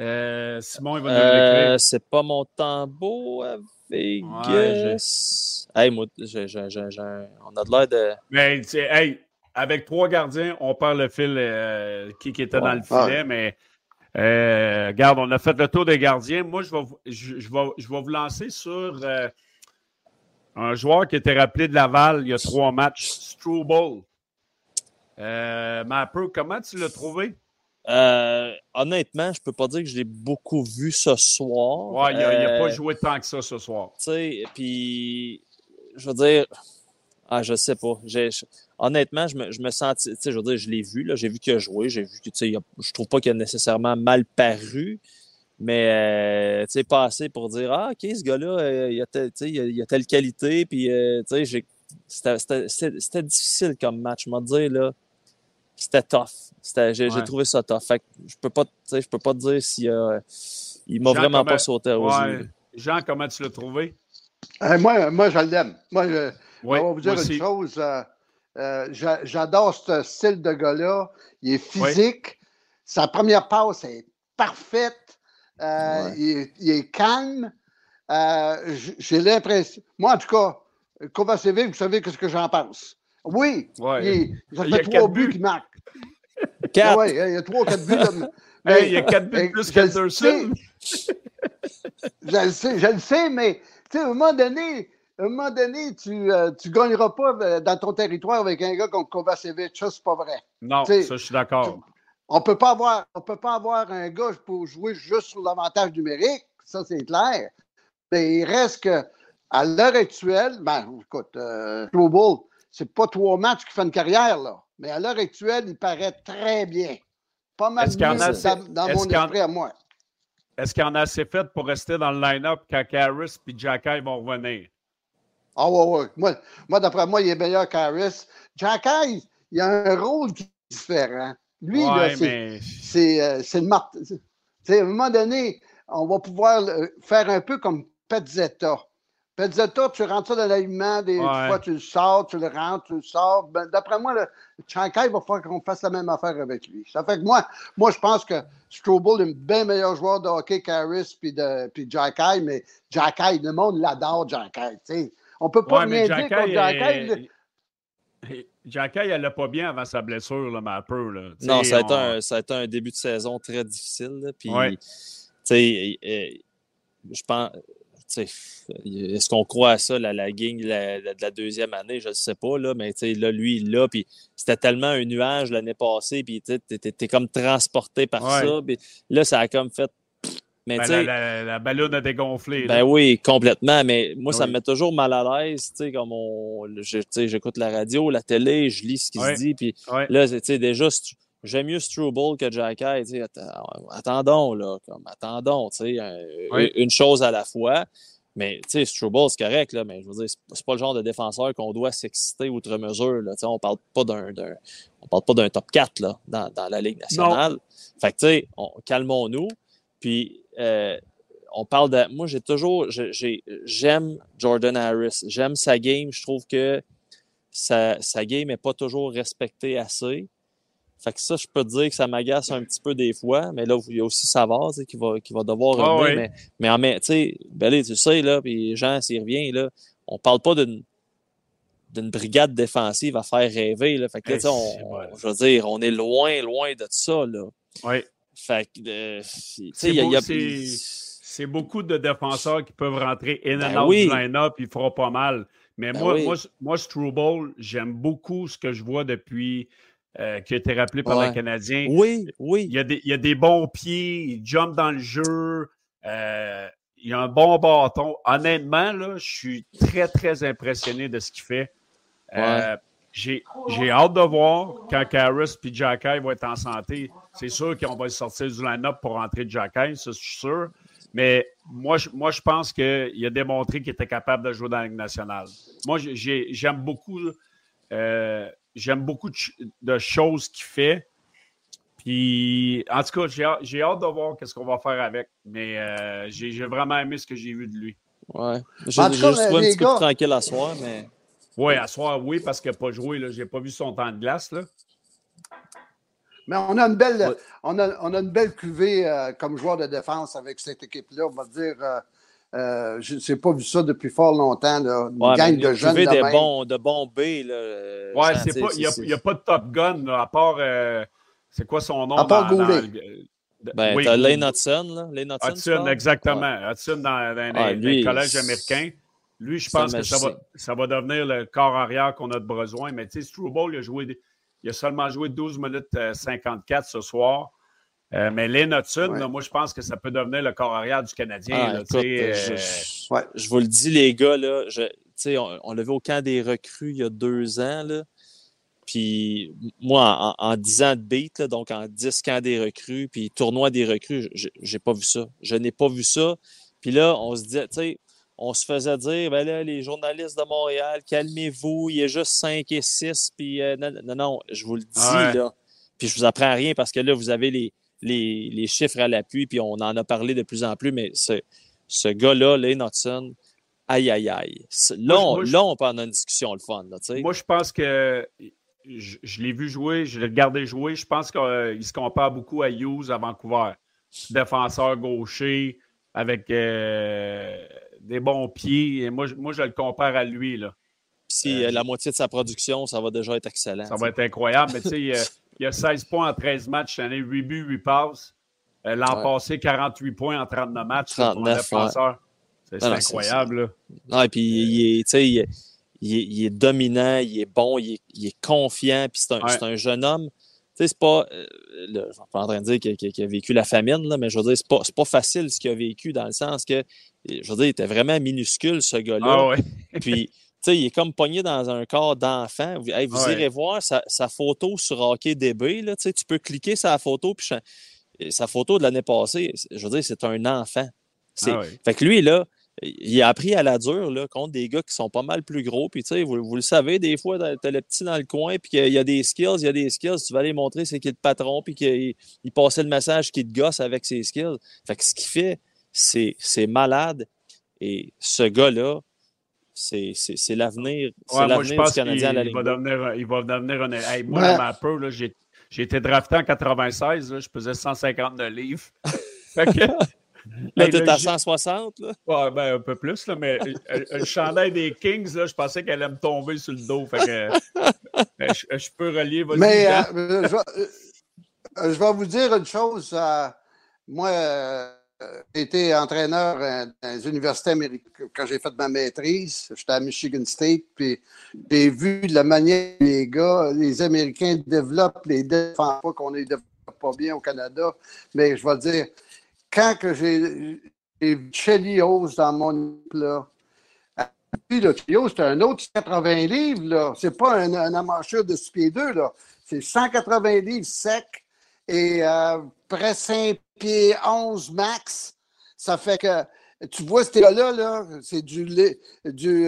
Euh, Simon, il va nous Euh, c'est pas mon tambour à Vegas. hey, moi, j'ai- j'ai- j'ai- j'ai- on a de l'air de. Mais hey, avec trois gardiens, on perd le fil euh, qui, qui était dans le filet, Ouais. mais euh, regarde, on a fait le tour des gardiens. Moi, je vais, vous- je, je vais, je vais vous lancer sur euh, un joueur qui était rappelé de Laval il y a trois matchs, Struble. Euh, Mapper, comment tu l'as trouvé? Euh, honnêtement, je peux pas dire que je l'ai beaucoup vu ce soir. Ouais, il n'a pas joué tant que ça ce soir. Tu sais, puis je veux dire, ah, je sais pas. J'ai- honnêtement, je me, je me sens, tu sais, je veux dire, je l'ai vu, là, j'ai vu qu'il a joué, j'ai vu que, tu sais, je trouve pas qu'il a nécessairement mal paru, mais, euh, tu sais, pas assez pour dire, ah, ok, ce gars-là, euh, il, a tel- tu sais, il, a, il a telle qualité, puis, euh, tu sais, j'ai- c'était- c'était c'était- c'était difficile comme match, je te dire, là. C'était tough. C'était- J'ai Ouais. trouvé ça tough. Fait que je peux pas, tu sais, je peux pas te dire s'il il m'a Jean, vraiment comment- pas sauté aux Ouais. yeux. Jean, comment tu l'as trouvé? Euh, moi, moi, je l'aime. Moi, je, Oui, on va vous dire une chose. Euh, j'a- J'adore ce style de gars-là. Il est physique. Sa première passe est parfaite. Euh, Ouais. il, est, il est calme. Euh, J'ai l'impression. Moi, en tout cas, Kovacevic, vous savez ce que j'en pense. Oui, Ouais. il y a trois buts buts. qu'il marque. Quatre. Oui, il y a trois ou quatre buts. là, mais- Hey, il y a quatre buts plus qu'Anderson. Je le sais, je le sais, mais à un moment donné, à un moment donné, tu ne gagneras pas euh, dans ton territoire avec un gars comme Kovacevic. Ça, c'est pas vrai. Non, ça, je suis d'accord. On on peut pas avoir un gars pour jouer juste sur l'avantage numérique, ça c'est clair. Mais il reste que, à l'heure actuelle, ben, écoute, euh, Global, c'est pas trois matchs qui font une carrière, là. Mais à l'heure actuelle, il paraît très bien. Pas mal mieux a dans, assez- dans mon esprit à moi. Est-ce qu'il y en a assez fait pour rester dans le line-up quand Harris et Jacky vont revenir? Ah ouais, ouais. Moi, moi d'après moi, il est meilleur qu'Harris. Jack Hayes, il a un rôle différent. Lui, là, Ouais, c'est euh, le mart- c'est- c'est, à un moment donné, on va pouvoir faire un peu comme Petzetta. Petzetta, tu rentres ça dans l'alignement, des Ouais. fois tu le sors, tu le rentres, tu le sors. Ben, D'après moi, le Chankai va falloir qu'on fasse la même affaire avec lui. Ça fait que moi, moi je pense que Strobel est un bien meilleur joueur de hockey qu'Harris puis Jack Eye, mais Jack Eye, le monde l'adore, Jack Eye. On peut pas Ouais, mais rien dire contre là. euh, Jacky, elle allait pas bien avant sa blessure, là, mais un peu. Là. Non, ça a, été un, ça a été un début de saison très difficile. là, Puis, Ouais. tu sais, euh, je pense. tu sais, Est-ce qu'on croit à ça, la, la gang la- la- de la deuxième année? Je ne sais pas, là, mais tu sais, là, lui, il l'a, puis c'était tellement un nuage l'année passée, puis tu es, comme transporté par Ouais. ça. puis là, ça a comme fait. Mais Ben, la, la, la ballonne a dégonflé. ben là. oui, complètement. Mais moi, ça Oui. me met toujours mal à l'aise. Tu sais, comme on, je- tu sais, j'écoute la radio, la télé, je lis ce qui se dit, puis Ouais. Là, c'est- tu sais, déjà, j'aime mieux Struble que Jacky. tu sais, att- Attendons, là. Comme, attendons, tu sais, un- Oui. une chose à la fois. Mais, tu sais, Struble, c'est correct, là, mais je veux dire, c'est pas le genre de défenseur qu'on doit s'exciter outre mesure, là. Tu sais, on parle pas d'un, on parle pas d'un top 4, là, dans, dans la Ligue nationale. Fait que, tu sais, on- calmons-nous. Puis, euh, on parle de. Moi, j'ai toujours. J'aime Jordan Harris. J'aime sa game. Je trouve que sa, sa game n'est pas toujours respectée assez. Fait que ça, je peux te dire que ça m'agace un petit peu des fois, mais là, il y a aussi Savard qui va, qui va devoir Ah revenir. oui. Mais, mais en même tu sais, Belé, tu sais, là, puis Jean, s'il revient, là, on parle pas d'une d'une brigade défensive à faire rêver. Là. Fait que, là, on- bon. je veux dire, on est loin, loin de ça. Là. Ouais. Fait que, C'est il y a- il beaucoup de défenseurs qui peuvent rentrer in and Ben out oui. du line-up, ils feront pas mal. Mais Ben moi, oui. moi, moi, Struble, j'aime beaucoup ce que je vois depuis euh, qu'il a été rappelé par Ouais. le Canadien. Oui, oui. Il y, a des, il y a des bons pieds, il jump dans le jeu, euh, il a un bon bâton. Honnêtement, là, je suis très, très impressionné de ce qu'il fait. Euh, J'ai j'ai hâte de voir quand Harris et Jacky vont être en santé. C'est sûr qu'on va sortir du line-up pour rentrer Jacky, ça, je suis sûr. Mais moi, je, moi, je pense qu'il a démontré qu'il était capable de jouer dans la Ligue nationale. Moi, j'ai- j'ai- j'aime beaucoup, euh, j'aime beaucoup de, ch- de choses qu'il fait. Puis, en tout cas, j'ai hâte- de voir qu'est-ce qu'on va faire avec. Mais euh, j'ai vraiment aimé ce que j'ai vu de lui. Ouais. J'ai juste trouvé un petit peu plus tranquille à soir, mais. Oui, à soir, oui, parce qu'il n'a pas joué. Je n'ai pas vu son temps de glace. Là. Mais on a une belle, Ouais. on a, on a une belle cuvée euh, comme joueur de défense avec cette équipe-là. On va dire, euh, euh, je n'ai pas vu ça depuis fort longtemps. Là. Une Ouais, gang de vous jeunes. trouvez de des bons, de bons B. Là, Ouais, Jean, c'est tu sais, pas, il n'y a, pas de Top Gun, là, à part. euh, c'est quoi son nom? À part dans- dans Goulet. Ben, oui, t'as Goulet. Lane Hudson, là. Lane Hudson, exactement. Ouais. Hudson dans, dans Ah, les- lui, les collèges américains. Lui, je pense que ça va, ça va devenir le corps arrière qu'on a de besoin. Mais tu sais, Struble, il a, joué, il a seulement joué 12 minutes euh, 54 ce soir. Euh, mais Lane Hudson, Ouais. là, moi, je pense que ça peut devenir le corps arrière du Canadien. Ah, là, écoute, tu sais, je, euh, je- Ouais. je vous le dis, les gars, là, je, on, on l'a vu au camp des recrues il y a deux ans. Là, puis moi, en, en 10 ans de beat, là, donc en 10 camps des recrues, puis tournoi des recrues, je- j'ai pas vu ça. Je n'ai pas vu ça. Puis là, on se disait, tu sais, on se faisait dire, ben là, les journalistes de Montréal, calmez-vous, il y a juste 5 et 6, puis euh, non, non, non, je vous le dis, Ouais. là. Puis je vous apprends rien parce que là, vous avez les, les, les chiffres à l'appui, puis on en a parlé de plus en plus, mais ce, ce gars-là, Lane Hudson, aïe, aïe, aïe. Là, on, moi, je- là, on peut en avoir une discussion le fun, là. Moi, je pense que je, je l'ai vu jouer, je l'ai regardé jouer. Je pense qu'il se compare beaucoup à Hughes à Vancouver. Défenseur gaucher avec euh, des bons pieds. Et moi, je- moi, je le compare à lui. Là. Si euh, la moitié de sa production, ça va déjà être excellent. Ça va être incroyable. Mais tu sais, il, a- il y a 16 points en 13 matchs cette année, 8 buts, 8 passes. Euh, L'an Ouais. passé, 48 points en 39 matchs. là, pour un 39, défenseur. C'est incroyable. là. Non, et puis il est, il il dominant, il est bon, il est, il est confiant, puis c'est un, Ouais. jeune homme sais, c'est pas. Euh, là, je suis pas en train de dire qu'il a vécu la famine, là, mais je veux dire, c'est pas, pas facile ce qu'il a vécu dans le sens que, je veux dire, il était vraiment minuscule, ce gars-là. Ah ouais. Puis, tu sais, il est comme pogné dans un corps d'enfant. Vous, hey, vous Ouais. irez voir sa, sa photo sur Hockey DB. Là, tu peux cliquer sur la photo, puis sa photo de l'année passée, je veux dire, c'est un enfant. C'est- Ah ouais. Fait que lui, là, il a appris à la dure là, contre des gars qui sont pas mal plus gros. Puis, tu sais, vous, vous le savez, des fois, t'as le petit dans le coin, puis qu'il y a des skills, il y a des skills. Tu vas aller montrer c'est qui le patron, puis qu'il il passait le message qui te gosse avec ses skills. Fait que ce qu'il fait, c'est c'est malade. Et ce gars-là, c'est c'est- c'est l'avenir c'est Ouais, moi, je l'avenir pense du qu'il Canadien à la ligne. va devenir, un- il va devenir un. Hey, moi, Ouais. dans ma peu, là, j'ai, j'ai été drafté en 96, là, je pesais 159 livres. fait que. Là, t'es à j'ai- 160, là. Ouais, ben, un peu plus, là, mais euh, le chandail des Kings, là, je pensais qu'elle allait me tomber sur le dos. Fait que, euh, je, je peux relier. Vas-y, Mais euh, je, vais- euh, je vais vous dire une chose. euh, moi, euh, été entraîneur euh, dans les universités américaines quand j'ai fait ma maîtrise. J'étais à Michigan State, puis j'ai vu la manière que les gars, les Américains développent les défenses. Pas qu'on les développe pas bien au Canada, mais je vais dire, quand que j'ai vu Shelly Hose dans mon équipe, là, puis le c'est un autre 80 livres, là. C'est pas un, un de 6 pieds 2, là. C'est 180 livres sec et euh, près 5 pieds 11 max. Ça fait que, tu vois, ce gars-là, là, c'est du,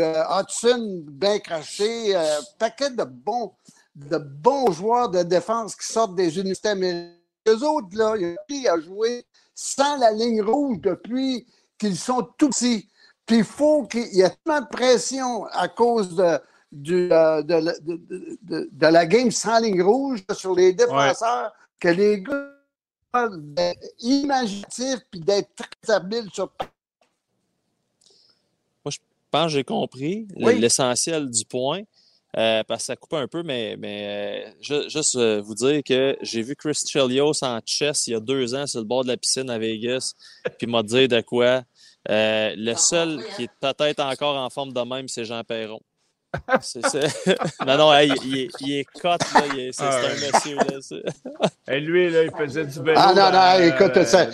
euh, Hudson bien craché, euh, paquet de bons, de bons joueurs de défense qui sortent des universités américaines. Eux autres, là, ils ont jouer sans la ligne rouge depuis qu'ils sont tout petits. Puis il faut qu'il y ait tellement de pression à cause de, du, euh, de, de- de- la game sans ligne rouge sur les défenseurs que les gars d'être imaginatifs puis d'être très habiles sur Je pense que j'ai compris Oui. l'essentiel du point. euh, parce que ça coupe un peu, mais, mais euh, ju- juste euh, vous dire que j'ai vu Chris Chelios en chess il y a deux ans sur le bord de la piscine à Vegas, puis il m'a dit de quoi. Euh, le seul qui est peut-être encore en forme de même, c'est Jean Perron. C'est, c'est- non, non, hey, il, est- il est cut, là, c'est, Ah ouais. un monsieur. Là, c'est- Et lui, là, il faisait du vélo. Ah non, non, dans, écoute, euh, ça-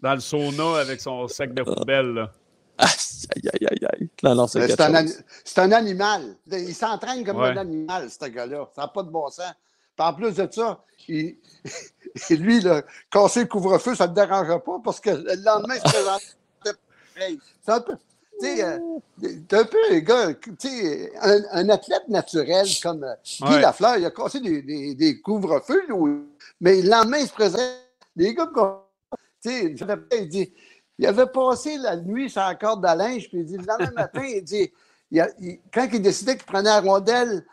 Dans le sauna avec son sac de poubelle. Là. Aïe, aïe, aïe, aïe. Non, non, c'est un, un animal. Il s'entraîne comme Ouais. un animal, ce gars-là. Ça n'a pas de bon sens. Puis en plus de ça, il, lui, là, casser le couvre-feu, ça ne le dérangeait pas parce que le lendemain, il se. C'est un euh, c'est un peu, les gars, un, un athlète naturel comme euh, Guy Ouais. Lafleur, il a cassé des, des, des couvre-feux, mais le lendemain, il se présente. Les gars, tu sais, il dit, il avait passé la nuit la corde à linge, puis il dit, le lendemain matin, il dit, il a- il- quand il décidait qu'il prenait la rondelle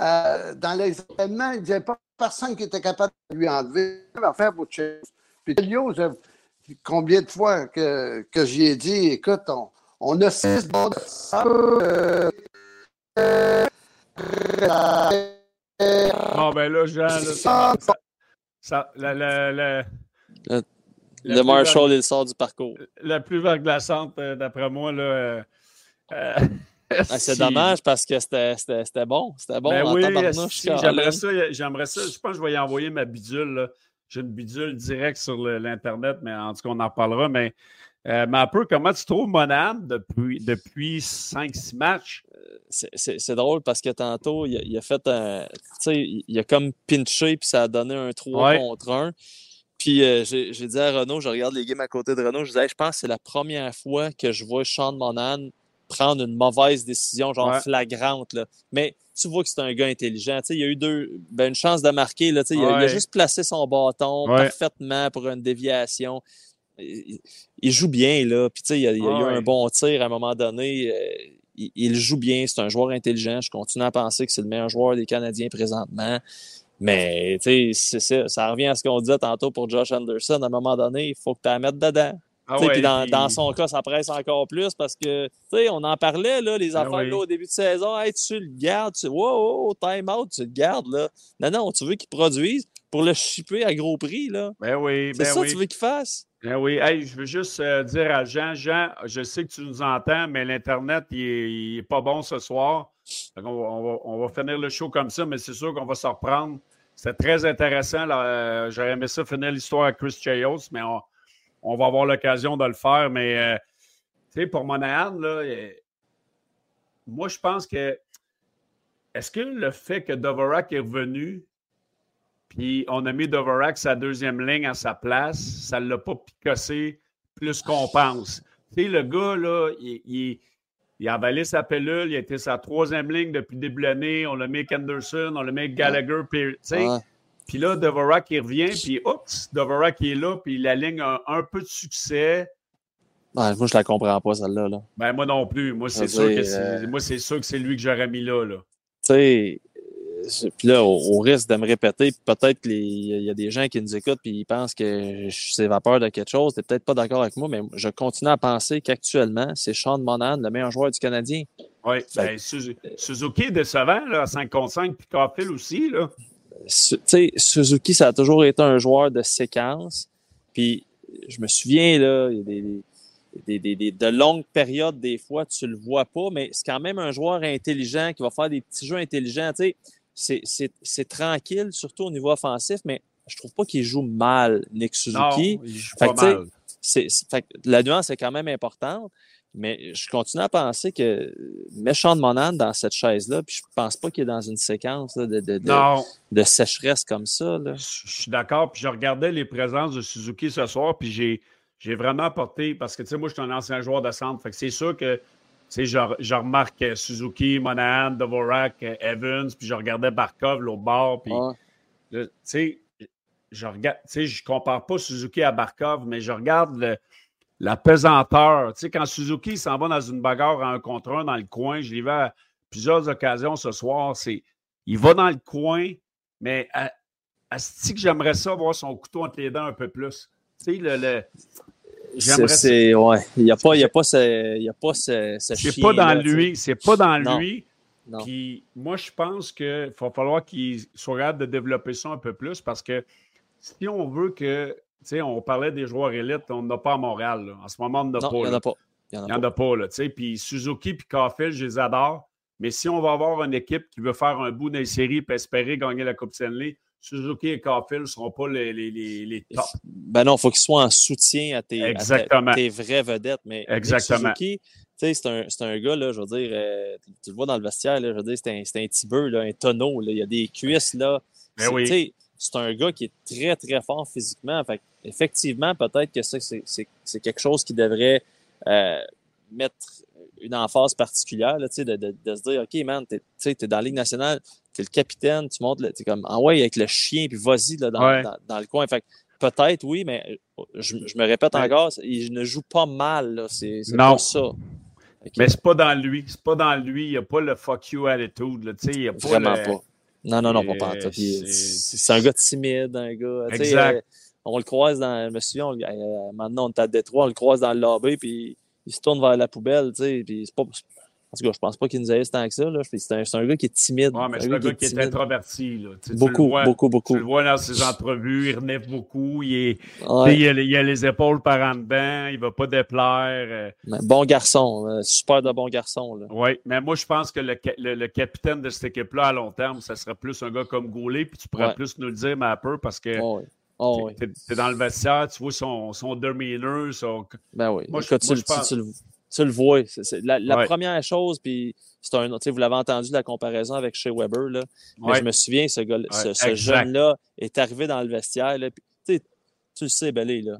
euh, dans les événements, il disait pas personne qui était capable de lui enlever. Il va faire autre chose. Puis Elio, combien de fois que, que j'y ai dit, écoute, on, on a six bons de Bon, ben là, Jean, là, ça, ça, ça- la, la, la, Le- la Le Marshall, il sort du parcours. la plus verglaçante, euh, d'après moi, là. euh, euh, Ah, c'est si- dommage parce que c'était, c'était, c'était bon. C'était bon Ben en oui, si, j'aimerais ça, j'aimerais ça. Je pense que je vais y envoyer ma bidule. J'ai une bidule directe sur l'Internet, mais en tout cas, on en reparlera. Mais, euh, mais un peu, comment tu trouves Monam depuis, depuis 5-6 matchs? c'est, c'est- drôle parce que tantôt, il a, il a fait un. Tu sais, il a comme pinché, puis ça a donné un 3 Ouais. contre 1. Puis euh, j'ai, dit à Renaud, je regarde les games à côté de Renaud, je disais, Hey, je pense que c'est la première fois que je vois Sean Monan prendre une mauvaise décision, genre Ouais. flagrante. Là. Mais tu vois que c'est un gars intelligent. Tu sais, il a eu deux, ben, une chance de marquer. Là, tu sais, il, a, il a Ouais. juste placé son bâton Ouais. parfaitement pour une déviation. Il, il joue bien, là. Puis, tu sais, il, a, il a eu Ouais. un bon tir à un moment donné. Euh, il, il joue bien. C'est un joueur intelligent. Je continue à penser que c'est le meilleur joueur des Canadiens présentement. Mais, tu sais, ça. Ça revient à ce qu'on disait tantôt pour Josh Anderson. À un moment donné, il faut que tu la mettes dedans. Ah ouais, puis dans, puis- dans son cas, ça presse encore plus parce que, tu sais, on en parlait, là, les Ah affaires là, au début de saison. Hey, tu le gardes, tu, wow, wow, time out, tu le gardes, là. Non, non, tu veux qu'il produise pour le shipper à gros prix, là. Ben oui, C'est ben ça oui. que tu veux qu'il fasse? Ben oui, je veux juste euh, dire à Jean, Jean, je sais que tu nous entends, mais l'Internet, il est, il est pas bon ce soir. On, va, finir le show comme ça, mais c'est sûr qu'on va se reprendre. c'était très intéressant. Euh, j'aurais aimé ça finir l'histoire à Chris Chayos, mais on, va avoir l'occasion de le faire. Mais, euh, pour Monahan, moi, je pense que. Est-ce que le fait que Dvorak est revenu, puis on a mis Dvorak sa deuxième ligne à sa place, ça ne l'a pas picossé plus qu'on pense? Tu sais, le gars, là, il, il, a avalé sa pelule, il a été sa troisième ligne depuis le début de l'année. On l'a mis avec Anderson, on l'a mis avec Gallagher. Puis, puis là, Dvorak, il revient, puis oups, Dvorak, il est là, puis la ligne a un peu de succès moi, je la comprends pas, celle-là. Là. Ben, moi non plus. Moi, c'est sûr, que c'est, euh, moi, c'est sûr que c'est lui que j'aurais mis là. là. Tu sais, puis là, au, risque de me répéter, peut-être qu'il y a des gens qui nous écoutent et ils pensent que je s'évapore de quelque chose. Tu peut-être pas d'accord avec moi, mais je continue à penser qu'actuellement, c'est Sean Monan, le meilleur joueur du Canadien. Oui, ben, Suzuki est décevant là, à 5 contre 5, puis Carfield aussi. Là. Tu sais, Suzuki, ça a toujours été un joueur de séquence. Puis je me souviens, là, il y a des des, de longues périodes, des fois, tu le vois pas, mais c'est quand même un joueur intelligent qui va faire des petits jeux intelligents. Tu sais, c'est tranquille, surtout au niveau offensif, mais je trouve pas qu'il joue mal, Nick Suzuki. Non, il joue pas mal. la nuance est quand même importante, mais je continue à penser que méchant de Monan dans cette chaise-là, puis je pense pas qu'il est dans une séquence de, de, de, sécheresse comme ça. Là. Je suis d'accord, puis je regardais les présences de Suzuki ce soir, puis j'ai j'ai vraiment apporté, parce que, tu sais, moi, je suis un ancien joueur de centre, fait que c'est sûr que, sais, je, je, remarque Suzuki, Monahan, Dvorak, Evans, puis je regardais Barkov, l'autre bord, puis, tu sais, je regarde, tu sais, je compare pas Suzuki à Barkov, mais je regarde la pesanteur. Tu sais, quand Suzuki s'en va dans une bagarre à un contre un dans le coin, je l'ai vu à plusieurs occasions ce soir, c'est, il va dans le coin, mais à, à ce que j'aimerais ça voir son couteau entre les dents un peu plus? Tu sais, le, le c'est, ouais. Il n'y a pas, il y a pas ce, il y a pas ce, C'est pas dans lui. C'est pas dans lui. Puis moi, je pense qu'il va falloir qu'il soit capable de développer ça un peu plus parce que si on veut que, tu sais, on parlait des joueurs élites, on n'en a pas à Montréal. En ce moment, on n'en a pas. Il n'y en a pas. Il n'y en, a pas, là, tu sais. Puis Suzuki et Caulfield, je les adore. Mais si on va avoir une équipe qui veut faire un bout dans les séries et espérer gagner la Coupe Stanley, Suzuki et Caulfield ne seront pas les, les, les, tops. Ben non, il faut qu'ils soient en soutien à tes, tes vraies vedettes. Mais Exactement. Suzuki, c'est un, un gars, là, je veux dire, euh, tu le vois dans le vestiaire, là, je veux dire, c'est un, un petit là, un tonneau. Là, il y a des cuisses. là. Ben oui. C'est un gars qui est très, très fort physiquement. Fait, effectivement, peut-être que c'est quelque chose qui devrait euh, mettre une emphase particulière, là, de, de, de, se dire, OK, man, tu es, dans la Ligue nationale, tu es le capitaine, tu montes, tu comme, ah ouais, avec le chien, puis vas-y dans, dans, dans, le coin. Fait peut-être, oui, mais je, je me répète encore, il ne joue pas mal, c'est pas ça. Mais c'est pas dans lui, c'est pas dans lui, il n'y a pas le fuck you attitude, là, il a pas Vraiment pas. Non, non, non, pas pas. C'est un gars timide, un gars. Exact. Euh, on le croise dans. Je me souviens, euh, maintenant on est à Détroit, on le croise dans le lobby, puis il se tourne vers la poubelle, tu sais, puis c'est pas, en tout cas, je pense pas qu'il nous aille tant que ça. C'est un, un, gars qui est timide. Ouais, mais c'est un, gars, qui est, introverti. Là. beaucoup, beaucoup, beaucoup. Tu le vois dans ses entrevues, il renève beaucoup. Il, est, il, a, les épaules par en dedans. Il va pas déplaire. Euh. Bon garçon. Euh, super de bon garçon. Oui, mais moi, je pense que le, le, capitaine de cette équipe-là, à long terme, ça serait plus un gars comme Goulet. Puis tu pourrais plus nous le dire, mais un peu, parce que oh, oh, tu es, dans le vestiaire, tu vois son, son demeanor. Son... Ben oui. Moi, je, moi, je pense... tu, le tu le vois. La, première chose, puis c'est un, vous l'avez entendu la comparaison avec chez Weber, là, mais je me souviens, ce, gars, ce, jeune-là est arrivé dans le vestiaire, là, tu le sais, Belé, là,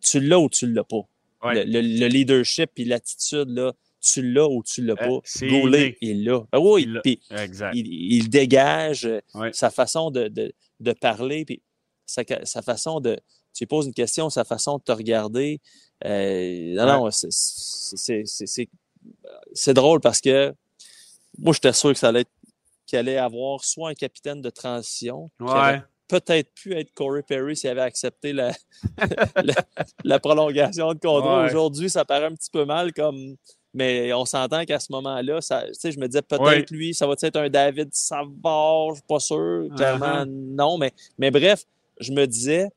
tu l'as ou tu l'as pas. Le, leadership et l'attitude, là, tu l'as ou tu l'as euh, pas. Goulet, il l'a. Ben oui, il, il, dégage euh, sa façon de, de, de parler, puis sa, sa, façon de. Tu lui poses une question, sa façon de te regarder, euh, non, non, c'est drôle parce que moi, j'étais sûr que ça allait qu'il allait avoir soit un capitaine de transition, ouais. peut-être pu être Corey Perry s'il avait accepté la, la, prolongation de contrat. Aujourd'hui, ça paraît un petit peu mal comme. Mais on s'entend qu'à ce moment-là, je me disais peut-être lui, ça va être un David Savard, je suis pas sûr. Clairement, uh-huh. non. Mais, mais bref, je me disais,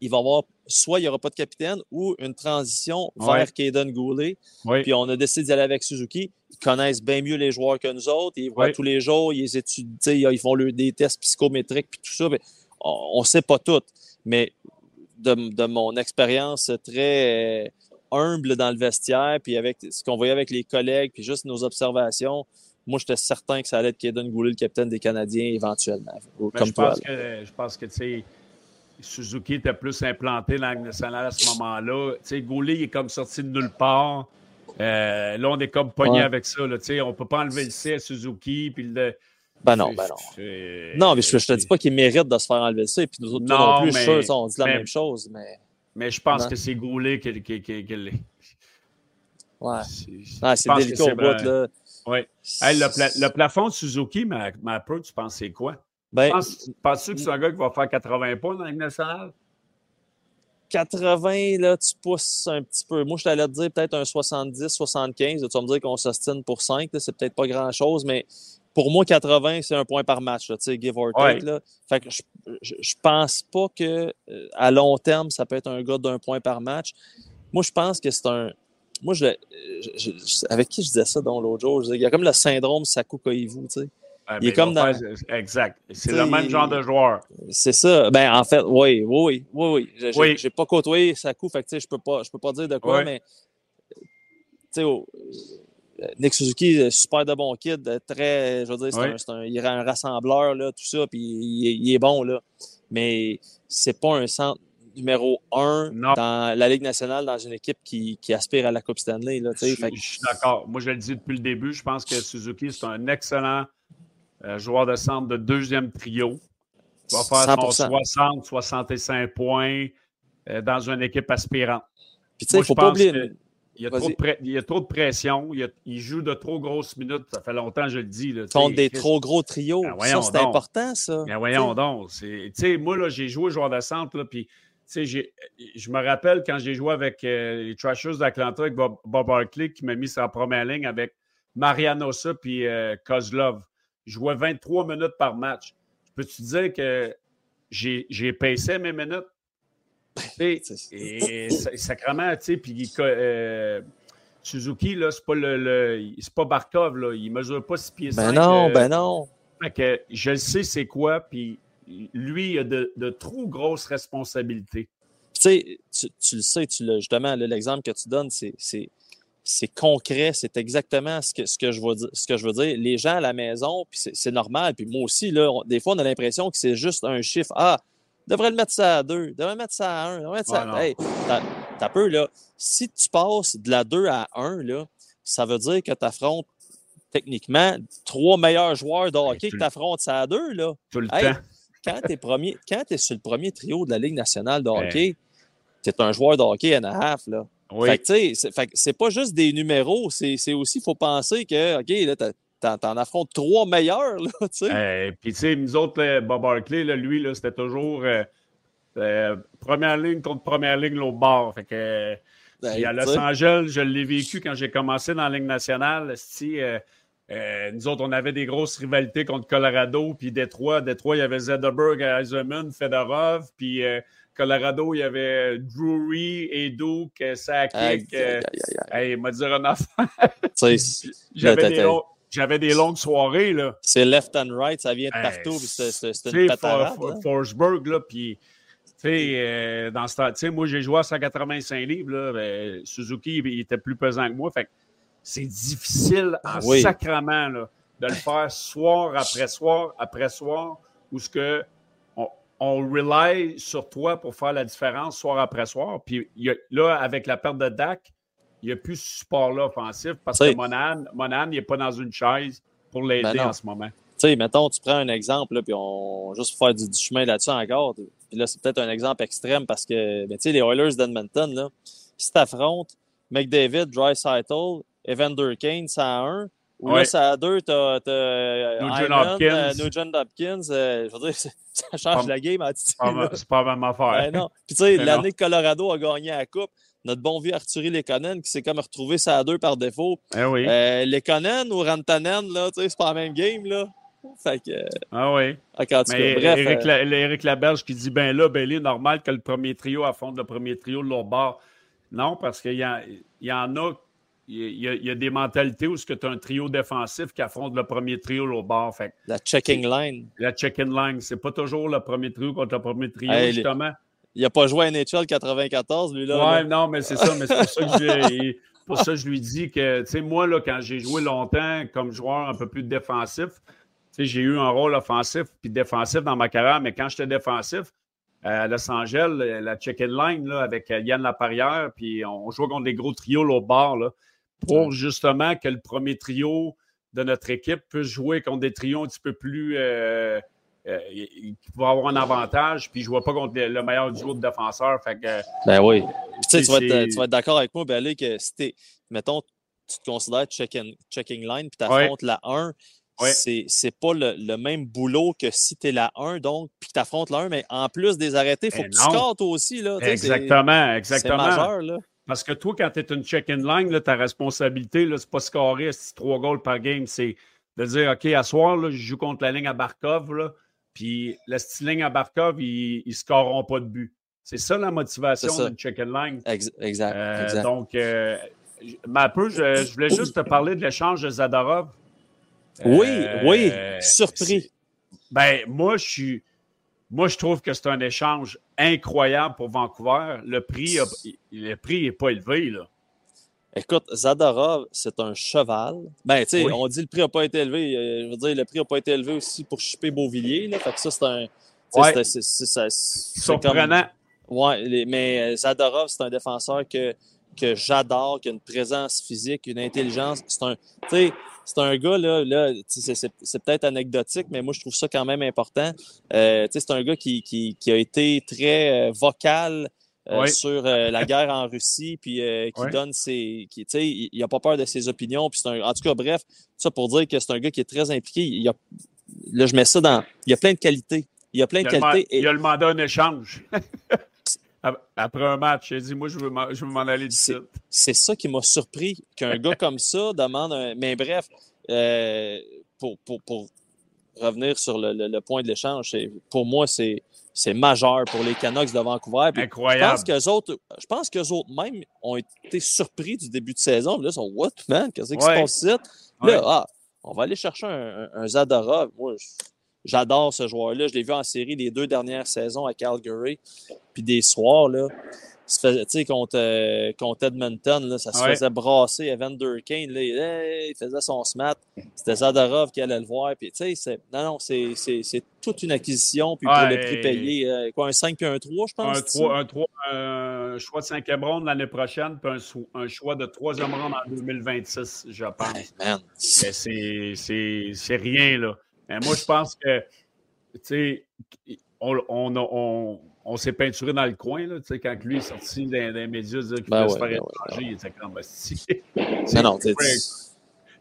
il va y avoir soit il n'y aura pas de capitaine ou une transition vers. Caden Goulet. Puis on a décidé d'y aller avec Suzuki. Ils connaissent bien mieux les joueurs que nous autres. Ils voient tous les jours, ils étudient, ils font le- des tests psychométriques puis tout ça. Mais on ne sait pas tout. Mais de, de mon expérience très euh, humble dans le vestiaire, puis avec ce qu'on voyait avec les collègues, puis juste nos observations, moi, j'étais certain que ça allait être Caden Goulet, le capitaine des Canadiens, éventuellement. Comme je toi. pense que je pense que tu sais, Suzuki était plus implanté dans la nationale à ce moment-là. Tu sais, Goulet il est comme sorti de nulle part. Euh, là, on est comme pogné Ouais. avec ça. Là, tu sais, on ne peut pas enlever le C à Suzuki. Puis le, Ben non, ben non. Non, mais je, je te dis pas qu'il mérite de se faire enlever ça. Et puis nous autres, Non, non, plus, je suis mais- sûr, ça, on dit la mais- même chose. Mais Mais je pense Non. que c'est Goulet qui, qui, qui, ouais. C'est- délicat au bout. Là. Ouais. Hey, le, pla- le plafond de Suzuki, ma, ma peu, tu penses c'est quoi? Ben, Penses- Penses-tu que c'est un gars qui va faire 80 points dans la nationale? 80, là, tu pousses un petit peu. Moi, je t'allais te dire peut-être un 70, 75. Tu vas me dire qu'on s'ostine pour 5. là, C'est peut-être pas grand-chose, mais pour moi, 80, c'est un point par match, là, tu sais, give or take. Ouais. Là. Fait que je, je, je pense pas que euh, à long terme, ça peut être un gars d'un point par match. Moi, je pense que c'est un. Moi, je, je- avec qui je disais ça dans l'autre jour? Il y a comme le syndrome Saku Koivu, tu sais. Ah, Il est comme dans- faire- Exact. C'est le même genre de joueur. C'est ça. Ben, en fait, oui, oui, oui, oui, oui. J'ai- Oui. Pas côtoyé Saku, fait que, je peux pas, je peux pas dire de quoi, mais, Nick Suzuki, euh, super de bon kid, euh, très, je veux dire, c'est Ouais. un, un- il est un rassembleur, là, tout ça, puis il, est- il est bon, là. Mais c'est pas un centre numéro un Non. dans la Ligue nationale, dans une équipe qui, qui aspire à la Coupe Stanley, là. Je, Fait je suis d'accord. Moi, je le dis depuis le début, je pense que Suzuki, c'est un excellent euh, joueur de centre de deuxième trio. Il va faire son 100%. 60, 65 points euh, dans une équipe aspirante. Puis, tu sais, il faut pas oublier. Il y, a trop de pre- il y a trop de pression. Il, y a- il joue de trop grosses minutes. Ça fait longtemps, je le dis. Là, Contre des Chris- trop gros trios. Ben, ça, c'est important, ça. Ben voyons donc. moi, là, j'ai joué joueur de centre, là, puis, je me rappelle quand j'ai joué avec euh, les Trashers d'Atlanta, avec Bob, Bob qui m'a mis sur la première ligne avec Marianosa puis euh, Kozlov. Je jouais 23 minutes par match. Peux-tu dire que j'ai épaissé mes minutes? Et sa- sacrement, tu sais, puis euh, Suzuki, là, c'est pas le, le- c'est pas Barkov, là. Il mesure pas 6 pieds Ben non, euh, ben non. fait que je le sais c'est quoi, puis lui, il a de, de trop grosses responsabilités. tu sais, tu, le sais, tu l'as justement, l'exemple que tu donnes, c'est, c'est, concret, c'est exactement ce que, ce, que je veux dire, ce que je veux dire. Les gens à la maison, puis c'est, normal, puis moi aussi, là, on- des fois, on a l'impression que c'est juste un chiffre. Ah, devrait le mettre ça à deux, devrait mettre ça à un, devrait mettre ça à... Hey, t'as, peu, là. Si tu passes de la 2 à 1, là, ça veut dire que tu affrontes techniquement trois meilleurs joueurs de hockey tu que le- tu affrontes ça à deux, là Tout le Hey, temps. quand tu es, sur le premier trio de la Ligue nationale de Ouais. hockey, tu es un joueur de hockey and a half. Là. Oui. Fait que, c'est, pas juste des numéros, c'est, c'est aussi, il faut penser que, OK, là, t'as- t'en, t'en affrontes trois meilleurs, là, tu sais. Euh, Puis, tu sais, nous autres, là, Bob Barkley, là, lui, là, c'était toujours euh, euh, première ligne contre première ligne, l'autre bord. Fait que, Ben, à tu Los. Angeles, je l'ai vécu quand j'ai commencé dans la Ligue nationale. euh, nous autres, on avait des grosses rivalités contre Colorado, puis Détroit. Détroit, il y avait Zetterberg, Eisenman, Fedorov, puis Colorado, il y avait Drury, Sakic. Aïe, euh, aïe. hey, il m'a dit une affaire. J'avais des, longues soirées, là. c'est left and right, ça vient de partout, puis c'est, une patarade. Forsberg, là, puis, tu sais, euh, dans ce temps, moi, j'ai joué à 185 livres, là, ben, Suzuki, il, était plus pesant que moi, fait c'est difficile en Oui. sacrament, là, de le faire soir après soir après soir, où ce que on, rely sur toi pour faire la différence soir après soir, puis il y a- là, avec la perte de Dak, il n'y a plus ce support-là offensif, parce que Monan, il n'est pas dans une chaise pour l'aider Ben en ce moment. Tu sais, mettons, tu prends un exemple, là, puis on, juste pour faire du, du chemin là-dessus encore, puis là, c'est peut-être un exemple extrême parce que, ben, tu sais, les Oilers d'Edmonton, là, si t'affrontes McDavid, Dreisaitl, Evander Kane, ça à un, ou Ouais. là, ça à deux, t'as, t'as euh, Nugent Hopkins. euh, Nugent Hopkins, euh, je veux dire, ça change la game titi, C'est pas, la même affaire. Ben non. Puis tu sais, l'année que Colorado a gagné la Coupe, notre bon vieux Arthurie Lekonen qui s'est comme retrouvé ça à deux par défaut. Eh oui. Euh, Lekonen ou Rantanen, là, tu sais, c'est pas la même game, là. Fait que, euh, Ah oui. tout cas, Mais bref. Éric, euh, La- Éric Laberge qui dit ben là, ben là, normal que le premier trio affronte le premier trio de l'autre bord. Non, parce qu'il y, y en a. Il y a, il y a des mentalités où tu as un trio défensif qui affronte le premier trio l'autre bord. Fait la checking line. la check-in line, c'est pas toujours le premier trio contre le premier trio, Hey, justement. Il n'a pas joué à NHL 94, lui, là. Ouais, là. non, mais c'est ça, mais c'est pour ça que je, pour ça je lui dis que, tu sais, moi, là, quand j'ai joué longtemps comme joueur un peu plus défensif, j'ai eu un rôle offensif puis défensif dans ma carrière, mais quand j'étais défensif, à Los Angeles, la check-in line là, avec Yann Laparrière, puis on jouait contre des gros trios au bord, là, pour justement que le premier trio de notre équipe puisse jouer contre des trios un petit peu plus. Euh, euh, qui avoir un avantage, puis je ne vois pas contre le, le meilleur duo de défenseurs. Fait que, Ben oui. Puis, tu tu vas être, tu d'accord avec moi, Belé, que si t'es, mettons, tu te considères checking, checking line, puis tu affrontes la 1, Ouais. c'est, c'est pas le, le même boulot que si tu es la 1, donc, puis que tu affrontes la 1, mais en plus des arrêtés, il faut Ben que tu scores toi aussi. Là, Tu c'est- Exactement, C'est exactement. majeur, là. Parce que toi, quand tu es une check-in line, là, ta responsabilité, là, c'est pas scorer trois goals par game, c'est de dire OK, à soir, là, je joue contre la ligne à Barkov, là, puis la ligne à Barkov, ils ne scoreront pas de but. C'est ça la motivation d'une check-in line. Ex- exact. Euh, exact. donc, euh, un peu, je, je voulais juste te parler de l'échange de Zadorov. oui, Euh, oui, c'est- surpris. Ben, moi, je suis. Moi, je trouve que c'est un échange incroyable pour Vancouver. Le prix a- le prix n'est pas élevé, là. Écoute, Zadorov, c'est un cheval. Ben, tu sais, Oui. on dit le prix n'a pas été élevé. euh, je veux dire, le prix n'a pas été élevé aussi pour chipper Beauvillier. Là, fait que ça, c'est un. Ouais. c'est- Surprenant. comme- Ouais, les- mais euh, Zadorov, c'est un défenseur que, que j'adore, qui a une présence physique, une intelligence. C'est un, tu sais, c'est un gars, là, là c'est- peut-être anecdotique, mais moi, je trouve ça quand même important. Euh, c'est un gars qui, qui, qui a été très euh, vocal euh, Oui. sur euh, la guerre en Russie, puis euh, qui Oui. donne ses. Qui, tu sais, il n'a pas peur de ses opinions. Puis c'est un, en tout cas, bref, ça pour dire que c'est un gars qui est très impliqué. Il y a, là, je mets ça dans. Il y a plein de qualités. Il y a plein Il de a, le qualités. il a demandé un échange. Ap- Après un match, il a dit Moi, je veux m'en aller d'ici. c'est ça qui m'a surpris qu'un gars comme ça demande un. Mais bref, euh, pour, pour, pour revenir sur le, le- le point de l'échange, pour moi, c'est, c'est majeur pour les Canucks de Vancouver. Puis je Incroyable. pense qu'eux autres, je pense qu'eux autres même ont été surpris du début de saison. Puis là, ils sont What, man? Qu'est-ce qui se passe ici? Là, ah, on va aller chercher un, un, un Zadorov. Moi, je- j'adore ce joueur-là. Je l'ai vu en série les deux dernières saisons à Calgary. Puis des soirs, là, il se faisait, tu sais, contre, euh, contre Edmonton, là, ça se Ouais. faisait brasser. Evander Kane, là, il, hey, il faisait son smat. C'était Zadorov qui allait le voir. Puis, tu sais, non, non, c'est, toute une acquisition. Puis pour Ouais. le prix payé, euh, quoi, un 5 puis un 3, je pense. Un, c'est 3, un, 3, un choix de cinquième ronde l'année prochaine, puis un, choix de troisième ronde en 2026, je pense. c'est c'est rien, là. Mais moi, je pense que, tu sais, on, on, on, on s'est peinturé dans le coin, là, tu sais, quand lui est sorti dans les médias, dire qu'il Ben voulait se faire ben ouais, étranger, il était comme non, tu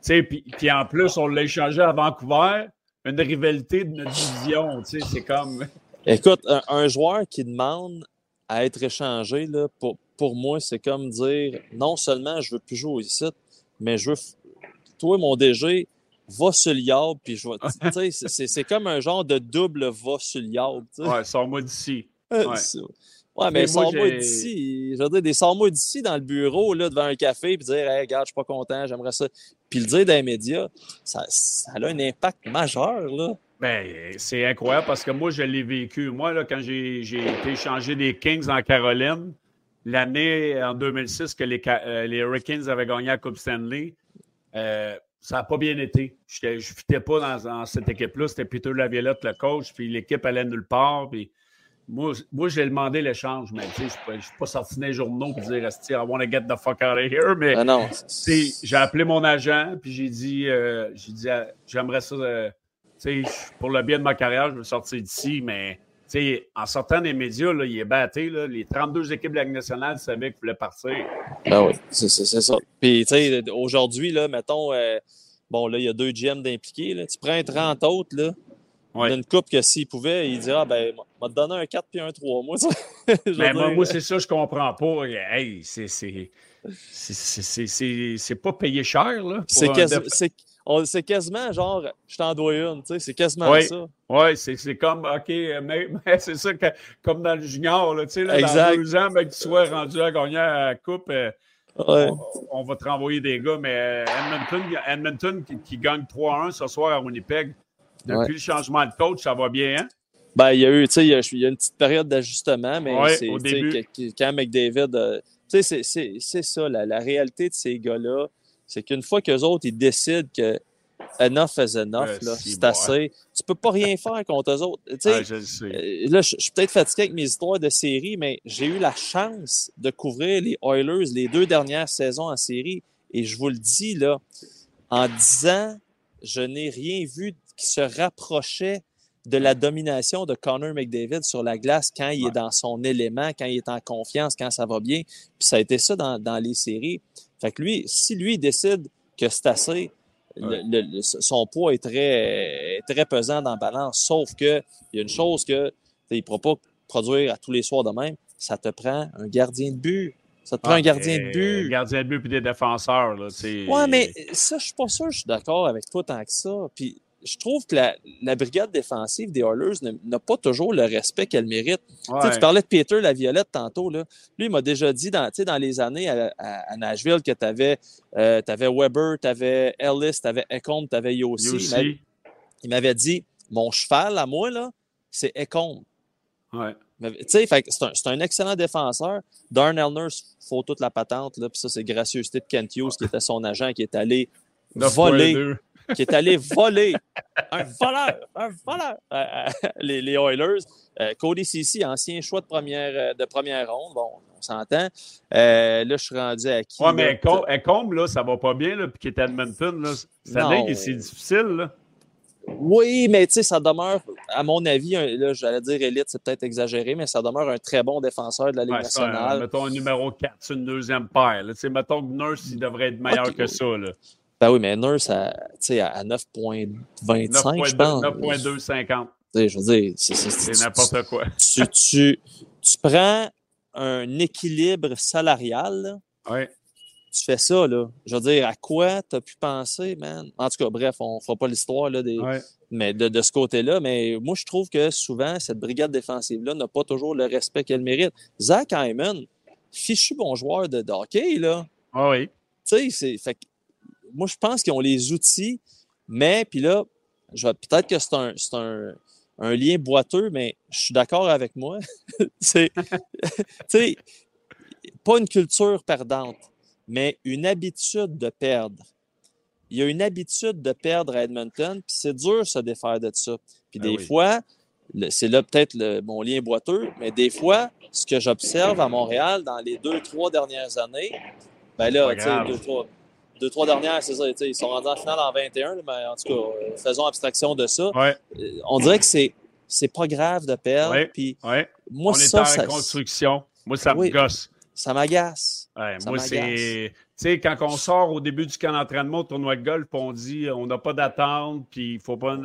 sais, puis en plus, on l'a échangé à Vancouver, une rivalité de notre division, tu sais, c'est comme... Écoute, un, un joueur qui demande à être échangé, là, pour, pour moi, c'est comme dire non seulement je veux plus jouer ici, mais je veux. Toi, mon DG, va sur le yard, puis je vais. Tu sais, c'est- comme un genre de double va sur le yard. tu sais. Ouais, sors-moi d'ici. Euh, ouais. mais Mais moi, sors-moi d'ici. Je veux dire, des sors-moi d'ici dans le bureau, là, devant un café, puis dire, hey, regarde, je suis pas content, j'aimerais ça. Puis le dire dans les médias, ça, ça a un impact majeur, là. Ben, c'est incroyable parce que moi, je l'ai vécu. Moi, là, quand j'ai j'ai été échangé des Kings en Caroline, l'année en 2006 que les, euh, les Hurricanes avaient gagné la Coupe Stanley, euh, ça n'a pas bien été. Je ne fitais pas dans, dans cette équipe-là. C'était Peter Laviolette, le coach, puis l'équipe allait nulle part. Puis moi, moi j'ai demandé l'échange, mais je ne suis pas sorti dans les journaux pour dire I want to get the fuck out of here. Mais Ah j'ai appelé mon agent, puis j'ai dit, euh, j'ai dit, j'aimerais ça, euh, pour le bien de ma carrière, je veux sortir d'ici, mais en sortant des médias, là, il est batté, là, les 32 équipes de la Ligue nationale savaient qu'il voulait partir. Ben oui, c'est ça. Puis, tu sais, aujourd'hui, mettons, euh, bon, là, il y a deux GM d'impliqués. Tu prends un 30 autres, là. Il y Ouais. a une coupe que s'il pouvait, il dirait, ah, ben, m'a te donné un 4 puis un 3, moi, ça. Mais moi, moi, c'est ça, je comprends pas. Hey, c'est, pas payé cher, là. c'est quasi- c'est- quasiment genre, je t'en dois une, tu sais, c'est quasiment Oui. ça. Oui, c'est c'est comme, OK, mais, mais c'est ça, que, comme dans le junior, là, tu sais, là, dans deux ans, ben, que tu sois rendu à gagner à la Coupe, euh, Ouais. on, on va te renvoyer des gars, mais euh, Edmonton, Edmonton qui, qui gagne 3-1 ce soir à Winnipeg, depuis Ouais. le changement de coach, ça va bien, hein? Ben, il y a eu, tu sais, il y a, il y a une petite période d'ajustement, mais Ouais, c'est, quand McDavid, euh, tu sais, c'est, c'est, c'est ça, la, la réalité de ces gars-là, c'est qu'une fois qu'eux autres, ils décident que enough is enough, Euh, c'est assez, tu peux pas rien faire contre eux autres. Tu sais, Ah, je le sais. euh, là, je je suis peut-être fatigué avec mes histoires de série, mais j'ai eu la chance de couvrir les Oilers les deux dernières saisons en série. Et je vous le dis, là, en dix ans, je n'ai rien vu qui se rapprochait de la domination de Connor McDavid sur la glace quand il Ouais. est dans son élément, quand il est en confiance, quand ça va bien. Puis ça a été ça dans, dans les séries. Fait que lui, si lui décide que c'est assez, le- Ouais. le- le- son poids est très, très pesant dans la balance. Sauf que il y a une chose que il ne pourra pas produire à tous les soirs de même. Ça te prend un gardien de but. Ça te prend Ah, un gardien mais, de but. Gardien de but puis des défenseurs, là. Ouais, mais ça, je suis pas sûr je suis d'accord avec toi tant que ça. Puis je trouve que la, la brigade défensive des Oilers n'a- pas toujours le respect qu'elle mérite. Tu sais, Ouais. Tu parlais de Peter la Violette tantôt. Là. Lui, il m'a déjà dit dans, tu sais, dans les années à, à- à Nashville que tu avais, Weber, tu avais Ellis, tu avais Ecombe, tu avais Yossi. Il m'avait- dit Mon cheval à moi, là, c'est Ecombe. Ouais. C'est un, c'est un excellent défenseur. Darnell Nurse faut toute la patente. Là, puis ça, c'est gracieuseté de Kent Hughes, qui était son agent, qui est allé voler, 9.2. qui est allé voler. Un voleur, un voleur. Euh, euh, les, les Oilers. Euh, Cody Ceci, ancien choix de première, de première ronde. Bon, on s'entend. Euh, là, je suis rendu à qui? Là? mais Ecombe, là, ça va pas bien, là, puis qui est à Edmonton, là. Cette c'est difficile, là. Oui, mais tu sais, ça demeure, à mon avis, un- là, j'allais dire élite, c'est peut-être exagéré, mais ça demeure un très bon défenseur de la Ligue Ouais, c'est un- nationale. mettons un numéro 4 sur une deuxième paire. Là. Mettons que Nurse, il devrait être meilleur que ça. Là. Ben oui, mais Nurse, à, tu sais, à 9,25, je 9.2, pense. 9.250. Tu sais, Je veux dire, c'est- n'importe quoi. tu, tu, tu prends un équilibre salarial, tu fais ça, là. Je veux dire, à quoi tu as pu penser, man? En tout cas, bref, on ne fera pas l'histoire des, Ouais. mais de, de ce côté-là. Mais moi, je trouve que souvent, cette brigade défensive-là n'a pas toujours le respect qu'elle mérite. Zach Hyman, fichu bon joueur de, de hockey, là. Ah oui. Tu sais, c'est. Fait moi, je pense qu'ils ont les outils, mais, puis là, peut-être que c'est un, c'est un, un lien boiteux, mais je suis d'accord avec moi. c'est. pas une culture perdante, mais une habitude de perdre. Il y a une habitude de perdre à Edmonton, puis c'est dur de se défaire de ça. Puis Ah des oui. fois, c'est là peut-être mon lien boiteux, mais des fois, ce que j'observe à Montréal dans les deux, trois dernières années, ben là, tu sais, deux, trois, deux, trois dernières, c'est ça, ils sont rendus en finale en 21, là, mais en tout cas, euh, faisons abstraction de ça. Ouais. Euh, On dirait que c'est, c'est pas grave de perdre, Ouais. puis Ouais. moi, On est ça, en ça, reconstruction. Moi, ça me gosse. ça m'agace. Moi, c'est. Tu sais, quand on sort au début du camp d'entraînement au tournoi de golf, on dit on n'a pas d'attente, puis il faut pas.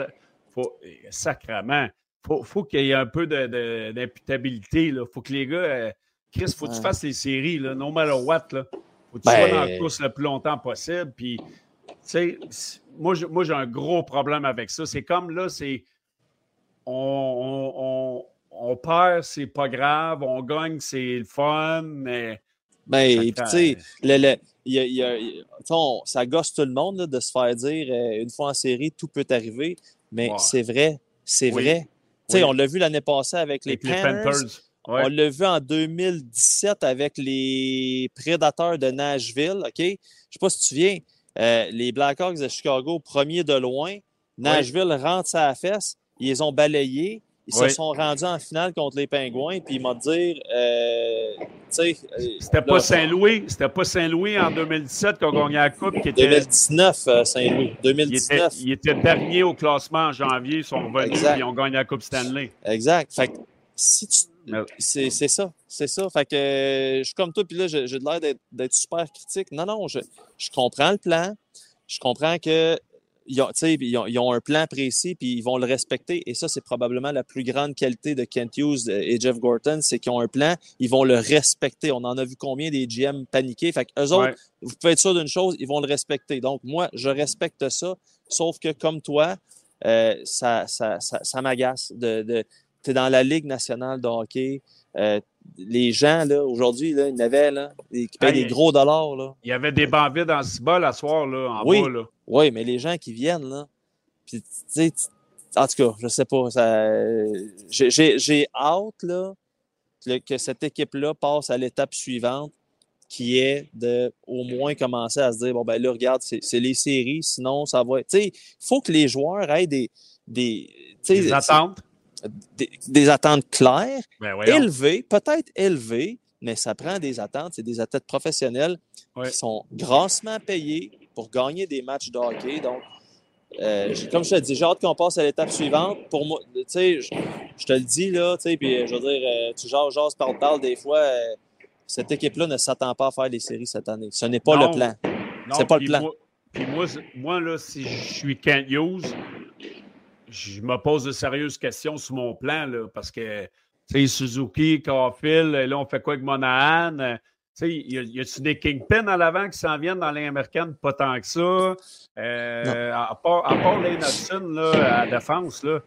Faut... Sacrement. Faut, faut qu'il y ait un peu de- de- d'imputabilité. Il faut que les gars. euh, Chris, faut que tu fasses les séries, là, no matter what. Là. Faut que tu Ben- sois dans la course le plus longtemps possible. Puis, tu sais, moi, j'ai- un gros problème avec ça. C'est comme là, c'est. On, on, on- on perd, c'est pas grave. On gagne, c'est le fun, mais. Ben, tu sais, le- le- il y a- il y on- ça gosse tout le monde là, de se faire dire euh, une fois en série, tout peut arriver. Mais c'est vrai. C'est Oui. Oui. on l'a vu l'année passée avec les Avec les Panthers. Panthers. Ouais. On l'a vu en 2017 avec les Prédateurs de Nashville. OK? Je ne sais pas si tu te souviens. euh, les Blackhawks de Chicago, premier de loin. Nashville rentre sa fesse. Ils les ont balayés. Ils se sont rendus en finale contre les Pingouins. Puis ils m'ont dit, euh, euh, C'était pas Saint-Louis. C'était pas Saint-Louis en 2017 qu'on gagnait la Coupe qui était. 2019, euh, Saint-Louis. Il était, 2019. il était dernier au classement en janvier. Ils sont revenus et ils ont gagné la Coupe Stanley. Exact. Fait que si tu. Mais- C'est ça. C'est ça. Fait que euh, je suis comme toi, puis là, j'ai l'air d'être- super critique. Non, non, je, je comprends le plan. Je comprends que ils ont, ils, ont, ils ont, un plan précis, puis ils vont le respecter. Et ça, c'est probablement la plus grande qualité de Kent Hughes et Jeff Gorton, c'est qu'ils ont un plan, ils vont le respecter. On en a vu combien des GM paniqués. Fait eux autres, vous pouvez être sûr d'une chose, ils vont le respecter. Donc, moi, je respecte ça, sauf que comme toi, euh, ça, ça, ça, ça m'agace. De, de tu es dans la Ligue nationale de hockey. Euh, les gens, là, aujourd'hui, là, il y en avait, là, qui payent des gros dollars. Là. Il y avait des bancs vides en bas la soir, là, en oui, bas. Là. Oui, mais les gens qui viennent, là, puis, tu sais, en tout cas, je sais pas, j'ai hâte, là, que cette équipe-là passe à l'étape suivante, qui est de au moins commencer à se dire, bon, ben là, regarde, c'est les séries, sinon, ça va... Tu sais, il faut que les joueurs aient des... Des, des attentes des, attentes claires, ben élevées, peut-être élevées, mais ça prend des attentes. C'est des athlètes professionnels qui sont grassement payés pour gagner des matchs de hockey. Donc, euh, comme je te dis, j'ai hâte qu'on passe à l'étape suivante. Pour moi, tu sais, je, te le dis, là, tu sais, puis je veux dire, euh, tu jases, jases, parle, parle, des fois, euh, cette équipe-là ne s'attend pas à faire les séries cette année. Ce n'est pas le plan. C'est pas le plan. puis moi, moi, là, si je suis Kent Hughes, je me pose de sérieuses questions sur mon plan, là, parce que, tu sais, Suzuki, Caulfield, là, on fait quoi avec Monahan? Euh, tu sais, y a-tu des kingpins à l'avant qui s'en viennent dans l'américaine? Pas tant que ça. Euh, à part, à part là, à la défense, là,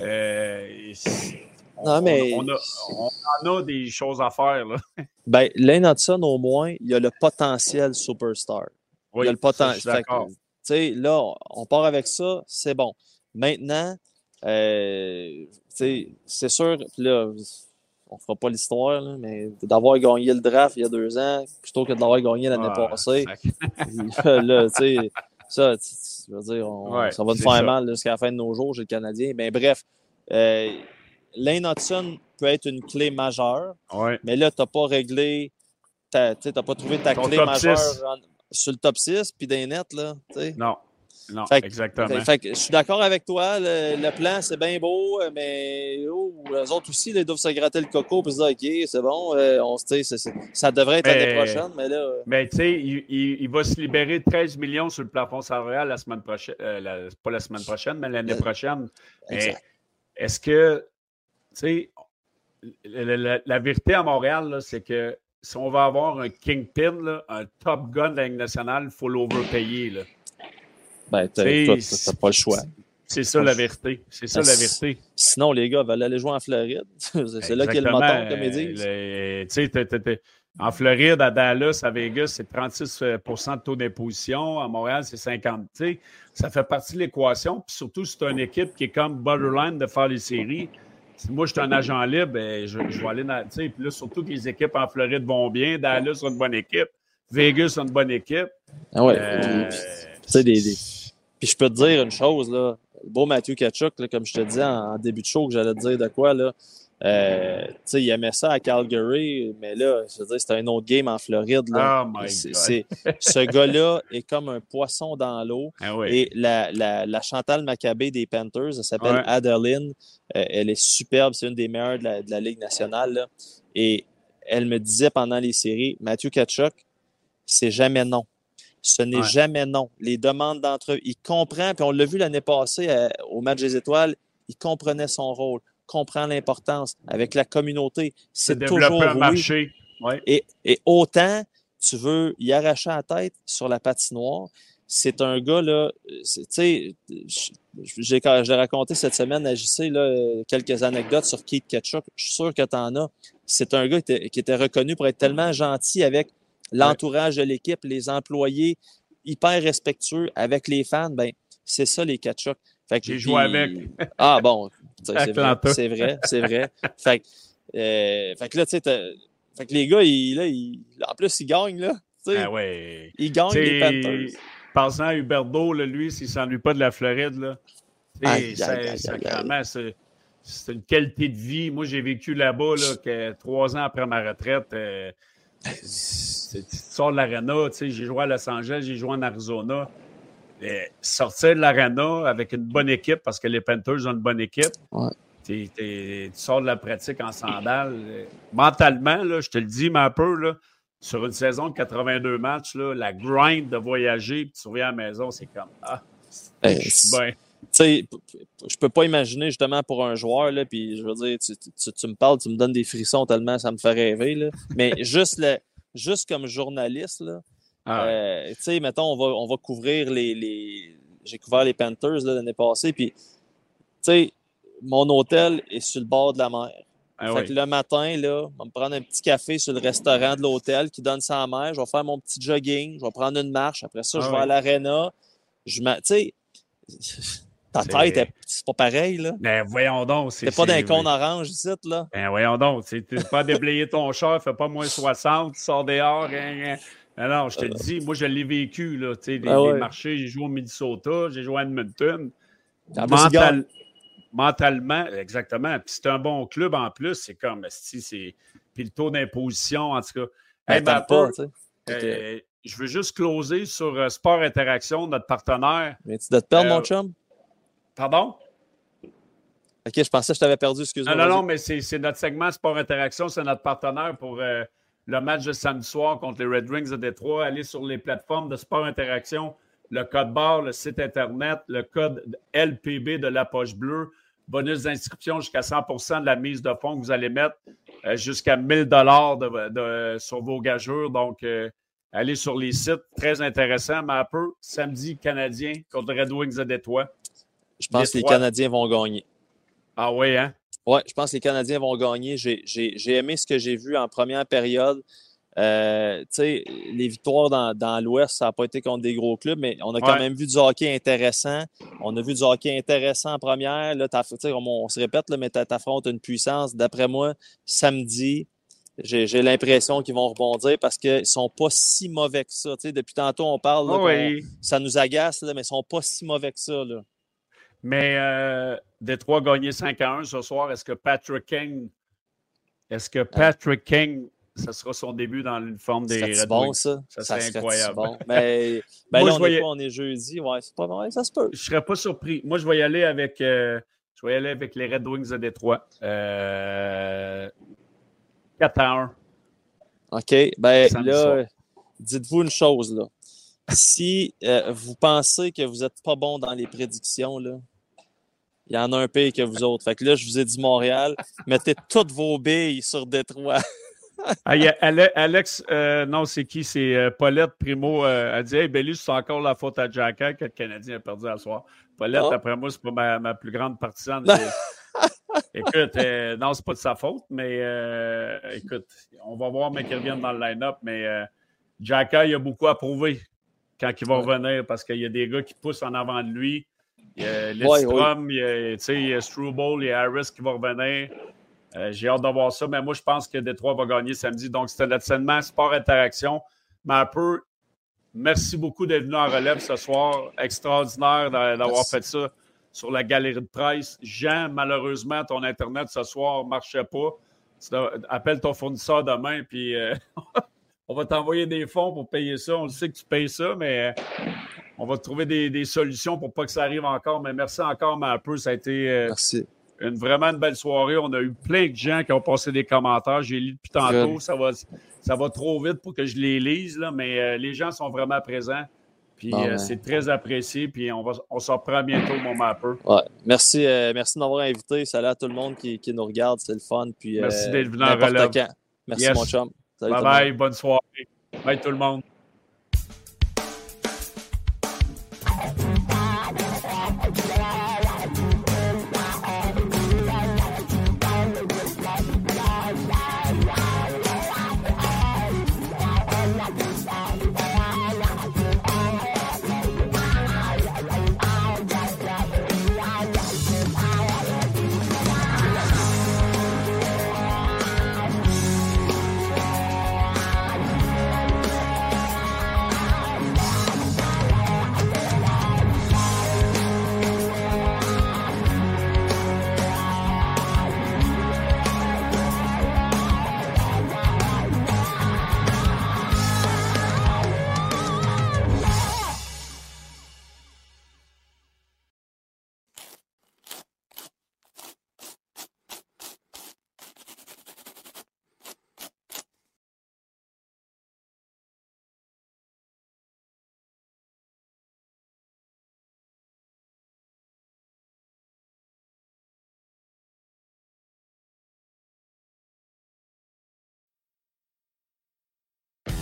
euh, non, mais... on, en a des choses à faire. Là. Ben, Lane Hudson, au moins, il a le potentiel superstar. Oui, il a le potentiel. Tu sais, là, on part avec ça, c'est bon. Maintenant, euh, c'est sûr, là, on ne fera pas l'histoire, mais d'avoir gagné le draft il y a deux ans, plutôt que de l'avoir gagné l'année passée, là, ça, veux dire, ça va te faire mal jusqu'à la fin de nos jours, j'ai le Canadien. Mais bref, euh, Lane Hudson peut être une clé majeure, mais là, tu n'as pas réglé, tu n'as pas trouvé ta clé majeure sur le top 6 puis des nets. Là, non. Non, exactement. je suis d'accord avec toi. Le, plan, c'est bien beau, mais oh, les autres aussi, ils doivent se gratter le coco et se dire OK, c'est bon, euh, on, ça devrait être l'année prochaine, mais là. Mais tu sais, il, va se libérer 13 millions sur le plafond salarial la semaine prochaine. Euh, pas la semaine prochaine, mais l'année prochaine. Est-ce que, tu sais, la, vérité à Montréal, c'est que si on va avoir un kingpin, un top gun de la Ligue nationale, il faut l'overpayer. Ben, t'as pas le choix. C'est ça la vérité. C'est ça la vérité. Sinon, les gars veulent aller jouer en Floride. c'est là qu'il y a le moteur, comme ils disent. en Floride, à Dallas, à Vegas, c'est 36% de taux d'imposition. À Montréal, c'est 50. ça fait partie de l'équation. Puis surtout, c'est une équipe qui est comme borderline de faire les séries. Si moi, je suis un agent libre, ben, je, vais aller dans. Puis là, surtout que les équipes en Floride vont bien. Dallas a une bonne équipe. Vegas a une bonne équipe. Ah ouais. Euh, des, des, puis je peux te dire une chose, là, le beau Matthew Kachuk, comme je te disais en, début de show, que j'allais te dire de quoi, là. Euh, il aimait ça à Calgary, mais là, je veux dire, c'était un autre game en Floride. Là. Oh ce gars-là est comme un poisson dans l'eau. Ah Et la, la, la, Chantal Maccabé des Panthers, elle s'appelle Adeline. Euh, elle est superbe, c'est une des meilleures de la, de la Ligue nationale. Et elle me disait pendant les séries, Matthew Kachuk, c'est jamais non. Ce n'est jamais non. Les demandes d'entre eux, il comprend, puis on l'a vu l'année passée euh, au match des étoiles, il comprenait son rôle, comprend l'importance avec la communauté. C'est toujours un marché. Et, autant tu veux y arracher la tête sur la patinoire, c'est un gars, là, tu sais, j'ai raconté cette semaine à JC là, quelques anecdotes sur Keith Ketchuk. Je suis sûr que tu en as. C'est un gars qui était reconnu pour être tellement gentil avec l'entourage de l'équipe, les employés hyper respectueux avec les fans, ben c'est ça les Kachuk. J'ai joué avec. ah bon, c'est vrai, c'est vrai, Fait, euh, fait, que là, tu sais, fait que les gars, ils, en plus, ils gagnent, là. Ah ouais. Ils gagnent les Panthers. Passant à Huberdo, là, lui, s'il ne s'ennuie pas de la Floride, là. C'est une qualité de vie. Moi, j'ai vécu là-bas là, que trois ans après ma retraite. Euh, tu sors de l'arena, tu sais, j'ai joué à Los Angeles, j'ai joué en Arizona. sortir de l'arena avec une bonne équipe, parce que les Panthers ont une bonne équipe, tu sors de la pratique en sandales. Mentalement, là, je te le dis, mais un peu, là, sur une saison de 82 matchs, là, la grind de voyager, puis tu reviens à la maison, c'est comme. Ah, Ben, Je suis bien. Tu sais, je peux pas imaginer justement pour un joueur, là, puis je veux dire, tu, tu- tu me parles, tu me donnes des frissons tellement ça me fait rêver, là. Mais juste, le, juste comme journaliste, là, Ah, euh, tu sais, mettons, on va, on va couvrir les. les... J'ai couvert les Panthers l'année passée, puis, tu sais, mon hôtel est sur le bord de la mer. ah fait oui. que le matin, là, je vais me prendre un petit café sur le restaurant de l'hôtel qui donne ça à mer. Je vais faire mon petit jogging. Je vais prendre une marche. Après ça, Ah je vais à l'aréna. Je Tu sais, ta tête, elle- c'est pas pareil, là. Ben, voyons donc. T'es pas d'un con orange ici, là. Ben, voyons donc. Tu n'es pas à déblayer ton char, fais pas moins 60, tu sors dehors. hein, hein. Ben je te le dis, moi, je l'ai vécu, là. Tu sais, les, ouais. les marchés, j'ai joué au Minnesota, j'ai joué à Edmonton. Mental- mentalement, exactement. Puis c'est un bon club en plus. C'est comme, si c'est. Puis le taux d'imposition, en tout cas. Ben, Hey, ben, pas, tu sais. euh, je veux juste closer sur euh, Sport Interaction, notre partenaire. Viens-tu de te perdre, Euh, mon chum? Pardon? Ok, je pensais que je t'avais perdu, excuse-moi. Non, non, non, mais c'est notre segment Sport Interaction, c'est notre partenaire pour euh, le match de samedi soir contre les Red Wings de Détroit. Allez sur les plateformes de Sport Interaction, le code barre, le site Internet, le code LPB de la poche bleue, bonus d'inscription jusqu'à 100% de la mise de fonds que vous allez mettre, euh, jusqu'à 1000 dollars de, de- sur vos gageurs. Donc, euh, allez sur les sites, très intéressant, mais un peu samedi canadien contre les Red Wings de Détroit. Je pense que les. Canadiens vont gagner. Ah oui, hein? Ouais, je pense que les Canadiens vont gagner. J'ai- J'ai j'ai aimé ce que j'ai vu en première période. Euh, tu sais, les victoires dans, dans l'Ouest, ça n'a pas été contre des gros clubs, mais on a quand Ouais. même vu du hockey intéressant. On a vu du hockey intéressant en première. Là, t'aff- tu sais, on, on se répète, là, mais tu affrontes une puissance. D'après moi, samedi, j'ai j'ai l'impression qu'ils vont rebondir parce qu'ils ne sont pas si mauvais que ça. Tu sais, depuis tantôt, on parle, là, oui. ça nous agace, là, mais ils ne sont pas si mauvais que ça. Là. Mais euh, Détroit a gagné 5 à 1 ce soir. Est-ce que Patrick King, est-ce que Patrick King, ce sera son début dans l'uniforme des Red bon, Wings? ça. Ça serait serait-tu incroyable. Bon. Mais ben Moi, là, on, est quoi? on est jeudi? Ouais, c'est pas vrai. Ça se peut. Je ne serais pas surpris. Moi, je vais y aller avec, euh, je vais y aller avec les Red Wings de Détroit. Euh, 4 à 1. OK. Ben là, dites-vous une chose, là. Si euh, vous pensez que vous n'êtes pas bon dans les prédictions, là, il y en a un pire que vous autres. Fait que là, je vous ai dit Montréal, mettez toutes vos billes sur Détroit. Ah, y a Ale- Alex, euh, non, c'est qui? C'est euh, Paulette Primo. euh, elle dit Hey, Belly, c'est encore la faute à Jacka que le Canadien a perdu à soir. Paulette, Ah. après moi, c'est pas ma, ma plus grande partisane. Écoute, euh, non, c'est pas de sa faute, mais écoute, on va voir, mais qu'il revienne dans le line-up. Mais Jacka, il a beaucoup à prouver quand il va revenir parce qu'il y a des gars qui poussent en avant de lui. Il y a Lidstrom, il y a, tu sais, il y a Struble, il y a Harris qui va revenir. Euh, J'ai hâte de voir ça, mais moi, je pense que Détroit va gagner samedi. Donc, c'était notre segment Sport Interaction. Mais un peu, merci beaucoup d'être venu en relève ce soir. Extraordinaire d'a- d'avoir fait ça sur la galerie de presse. Jean, malheureusement, ton Internet ce soir ne marchait pas. Appelle ton fournisseur demain, puis euh, on va t'envoyer des fonds pour payer ça. On le sait que tu payes ça, mais euh, on va trouver des, des solutions pour pas que ça arrive encore. Mais merci encore, mais un peu, ça a été. euh, Merci. une vraiment une belle soirée. On a eu plein de gens qui ont passé des commentaires. J'ai lu depuis tantôt. Ça va, ça va trop vite pour que je les lise, là, mais euh, les gens sont vraiment présents. Puis Bon, euh, c'est très apprécié. Puis on, va, on s'en reprend bientôt, mon mapper. Ouais. Merci, euh, merci de m'avoir invité. Salut à tout le monde qui, qui nous regarde. C'est le fun. Puis, Merci d'être venu en relève. quand. Merci, Yes. mon chum. Salut Bye bye. Bonne soirée. Bye tout le monde.